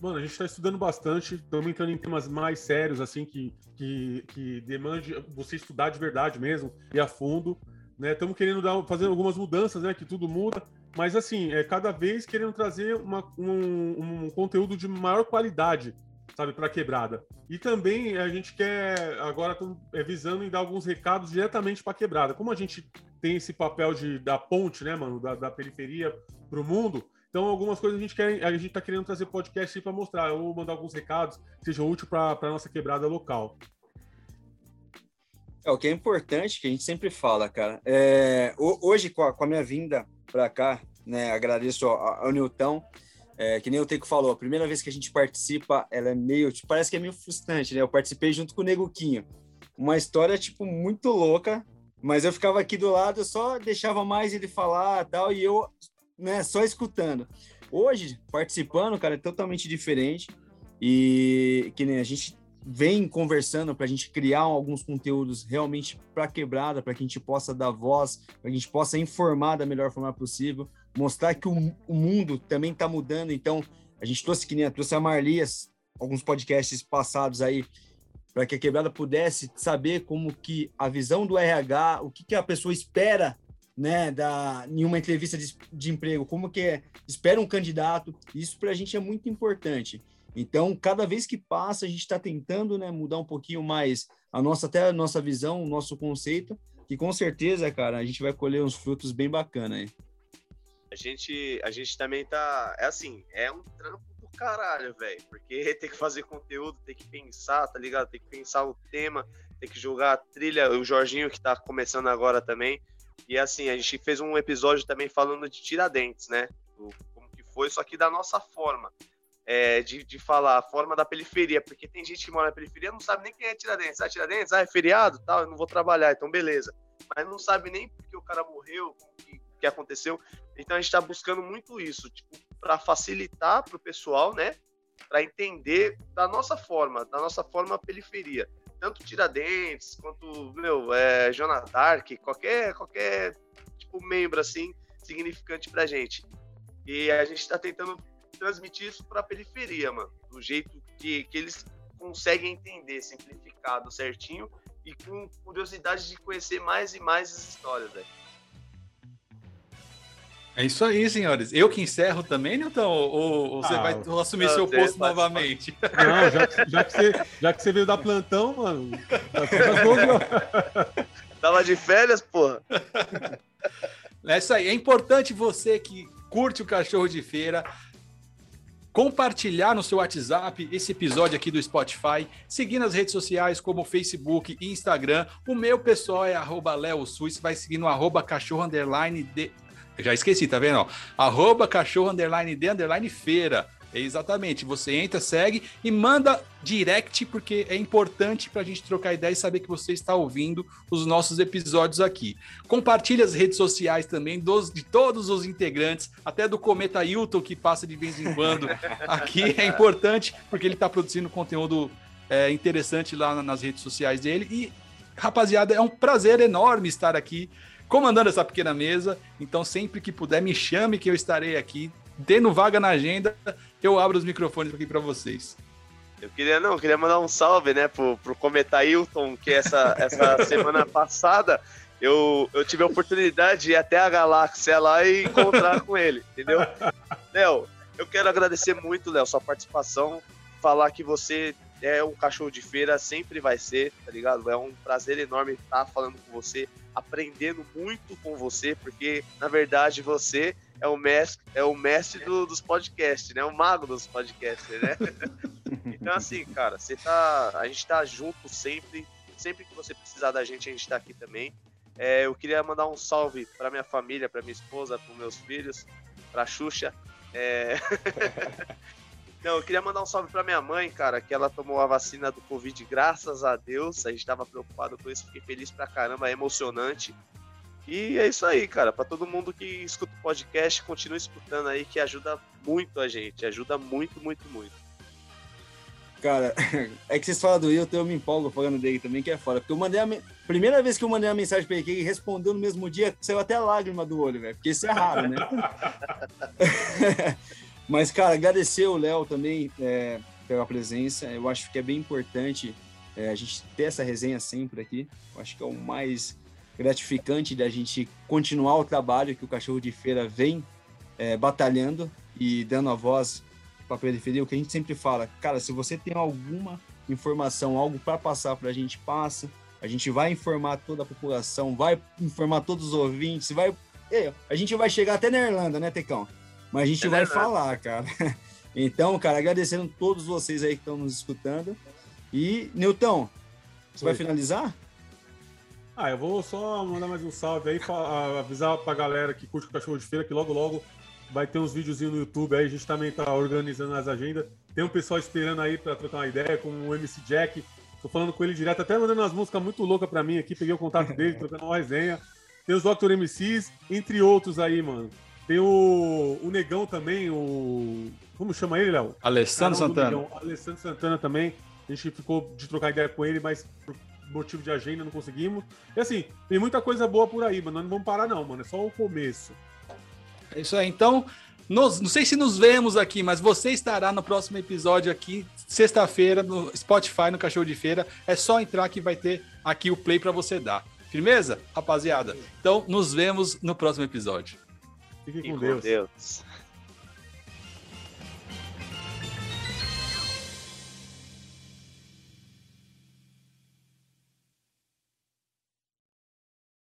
Mano, a gente está estudando bastante, estamos entrando em temas mais sérios, assim, que, que, que demande você estudar de verdade mesmo e a fundo. Estamos né? querendo dar, fazer algumas mudanças, né? Que tudo muda. Mas assim, é cada vez querendo trazer uma, um, um conteúdo de maior qualidade, sabe, para quebrada. E também a gente quer agora é, visando em dar alguns recados diretamente para quebrada. Como a gente tem esse papel de da ponte, né, mano, da, da periferia para o mundo, então, algumas coisas a gente quer, a gente está querendo trazer podcast para mostrar, ou mandar alguns recados que sejam úteis para a nossa quebrada local. É, o que é importante, que a gente sempre fala, cara. É, hoje, com a, com a minha vinda para cá, né, agradeço ao, ao Nilton, é, que nem o Teco falou, a primeira vez que a gente participa, ela é meio, tipo, parece que é meio frustrante, né? Eu participei junto com o Neguquinho. Uma história, tipo, muito louca, mas eu ficava aqui do lado, só deixava mais ele falar tal, e eu né, só escutando. Hoje, participando, cara, é totalmente diferente. E que nem a gente vem conversando para a gente criar alguns conteúdos realmente para quebrada, para que a gente possa dar voz, para que a gente possa informar da melhor forma possível, mostrar que o, o mundo também está mudando. Então, a gente trouxe que nem trouxe a Marlias, alguns podcasts passados aí, para que a quebrada pudesse saber como que a visão do RH, o que, que a pessoa espera né, da, em uma entrevista de, de emprego, como que é, espera um candidato, isso para a gente é muito importante. Então, cada vez que passa, a gente está tentando né, mudar um pouquinho mais a nossa, até a nossa visão, o nosso conceito, que com certeza, cara, a gente vai colher uns frutos bem bacanas aí. A gente, a gente também tá. É assim, é um trampo do caralho, velho. Porque tem que fazer conteúdo, tem que pensar, tá ligado? Tem que pensar o tema, tem que jogar a trilha. O Jorginho, que tá começando agora também, e assim, a gente fez um episódio também falando de Tiradentes, né? Do, como que foi, só que da nossa forma. É, de, de falar, forma da periferia, porque tem gente que mora na periferia não sabe nem quem é Tiradentes. Ah, Tiradentes, ah, é feriado, tal, eu não vou trabalhar, então beleza. Mas não sabe nem porque o cara morreu, o que, que aconteceu. Então a gente está buscando muito isso, tipo, para facilitar para o pessoal, né? Para entender da nossa forma, da nossa forma periferia tanto Tiradentes quanto, meu, é, Jonas Dark, qualquer, qualquer tipo, membro assim significante pra gente. E a gente está tentando transmitir isso para a periferia, mano, do jeito que, que eles conseguem entender, simplificado, certinho e com curiosidade de conhecer mais e mais as histórias, velho. É isso aí, senhores. Eu que encerro também, Nilton? Ou, ou você ah, vai assumir seu posto novamente? Não, já que, já, que você, já que você veio dar plantão, mano. Tava de férias, porra. É isso aí. É importante você que curte o cachorro de feira compartilhar no seu WhatsApp esse episódio aqui do Spotify, seguir nas redes sociais como Facebook e Instagram. O meu pessoal é arroba Leo Sus, vai seguir no arroba cachorro underline de já esqueci, tá vendo? Arroba cachorro underline de underline feira. Exatamente. Você entra, segue e manda direct, porque é importante para a gente trocar ideia e saber que você está ouvindo os nossos episódios aqui. Compartilhe as redes sociais também dos, de todos os integrantes, até do Cometa Hilton, que passa de vez em quando aqui. É importante, porque ele está produzindo conteúdo é, interessante lá nas redes sociais dele. E, rapaziada, é um prazer enorme estar aqui comandando essa pequena mesa. Então, sempre que puder, me chame que eu estarei aqui. Tendo vaga na agenda, eu abro os microfones aqui para vocês. Eu queria, não, queria mandar um salve, né, pro, pro Cometa Hilton, que essa, essa semana passada eu, eu tive a oportunidade de ir até a galáxia lá e encontrar com ele, entendeu? Léo, eu quero agradecer muito, Léo, sua participação, falar que você é um cachorro de feira, sempre vai ser, tá ligado? É um prazer enorme estar falando com você, aprendendo muito com você, porque na verdade você é o mestre, é o mestre do, dos podcasts, né? O mago dos podcasts, né? então, assim, cara, você tá. A gente tá junto sempre. Sempre que você precisar da gente, a gente tá aqui também. É, eu queria mandar um salve para minha família, para minha esposa, para meus filhos, para Xuxa. É... Não, eu queria mandar um salve para minha mãe, cara, que ela tomou a vacina do Covid, graças a Deus. A gente tava preocupado com isso, fiquei feliz pra caramba, é emocionante. E é isso aí, cara. Para todo mundo que escuta o podcast, continue escutando aí, que ajuda muito a gente. Ajuda muito, muito, muito. Cara, é que vocês falam do Wilton, eu me empolgo falando dele também, que é foda. Porque eu mandei a. Me... Primeira vez que eu mandei uma mensagem pra ele, ele respondeu no mesmo dia, saiu até a lágrima do olho, velho. Porque isso é raro, né? Mas, cara, agradecer o Léo também é, pela presença. Eu acho que é bem importante é, a gente ter essa resenha sempre aqui. Eu acho que é o mais gratificante da gente continuar o trabalho que o Cachorro de Feira vem é, batalhando e dando a voz para a periferia. O que a gente sempre fala, cara, se você tem alguma informação, algo para passar para a gente, passa. A gente vai informar toda a população, vai informar todos os ouvintes, vai. A gente vai chegar até na Irlanda, né, Tecão? Mas a gente é vai falar, cara. Então, cara, agradecendo todos vocês aí que estão nos escutando. E, Nilton, você Oi. vai finalizar? Ah, eu vou só mandar mais um salve aí, pra, avisar pra galera que curte o Cachorro de Feira que logo, logo vai ter uns videozinhos no YouTube aí, a gente também tá organizando as agendas. Tem um pessoal esperando aí pra trocar uma ideia, como o MC Jack. Tô falando com ele direto, até mandando umas músicas muito loucas pra mim aqui, peguei o contato dele, trocando uma resenha. Tem os Dr. MCs, entre outros aí, mano. Tem o, o Negão também, o. Como chama ele, Léo? Alessandro Santana. Alessandro Santana também. A gente ficou de trocar ideia com ele, mas por motivo de agenda não conseguimos. E assim, tem muita coisa boa por aí, mano. Nós não vamos parar, não, mano. É só o começo. É isso aí. Então, nos, não sei se nos vemos aqui, mas você estará no próximo episódio aqui, sexta-feira, no Spotify, no Cachorro de Feira. É só entrar que vai ter aqui o play para você dar. Firmeza, rapaziada? Então, nos vemos no próximo episódio. Fique com, com Deus. Deus.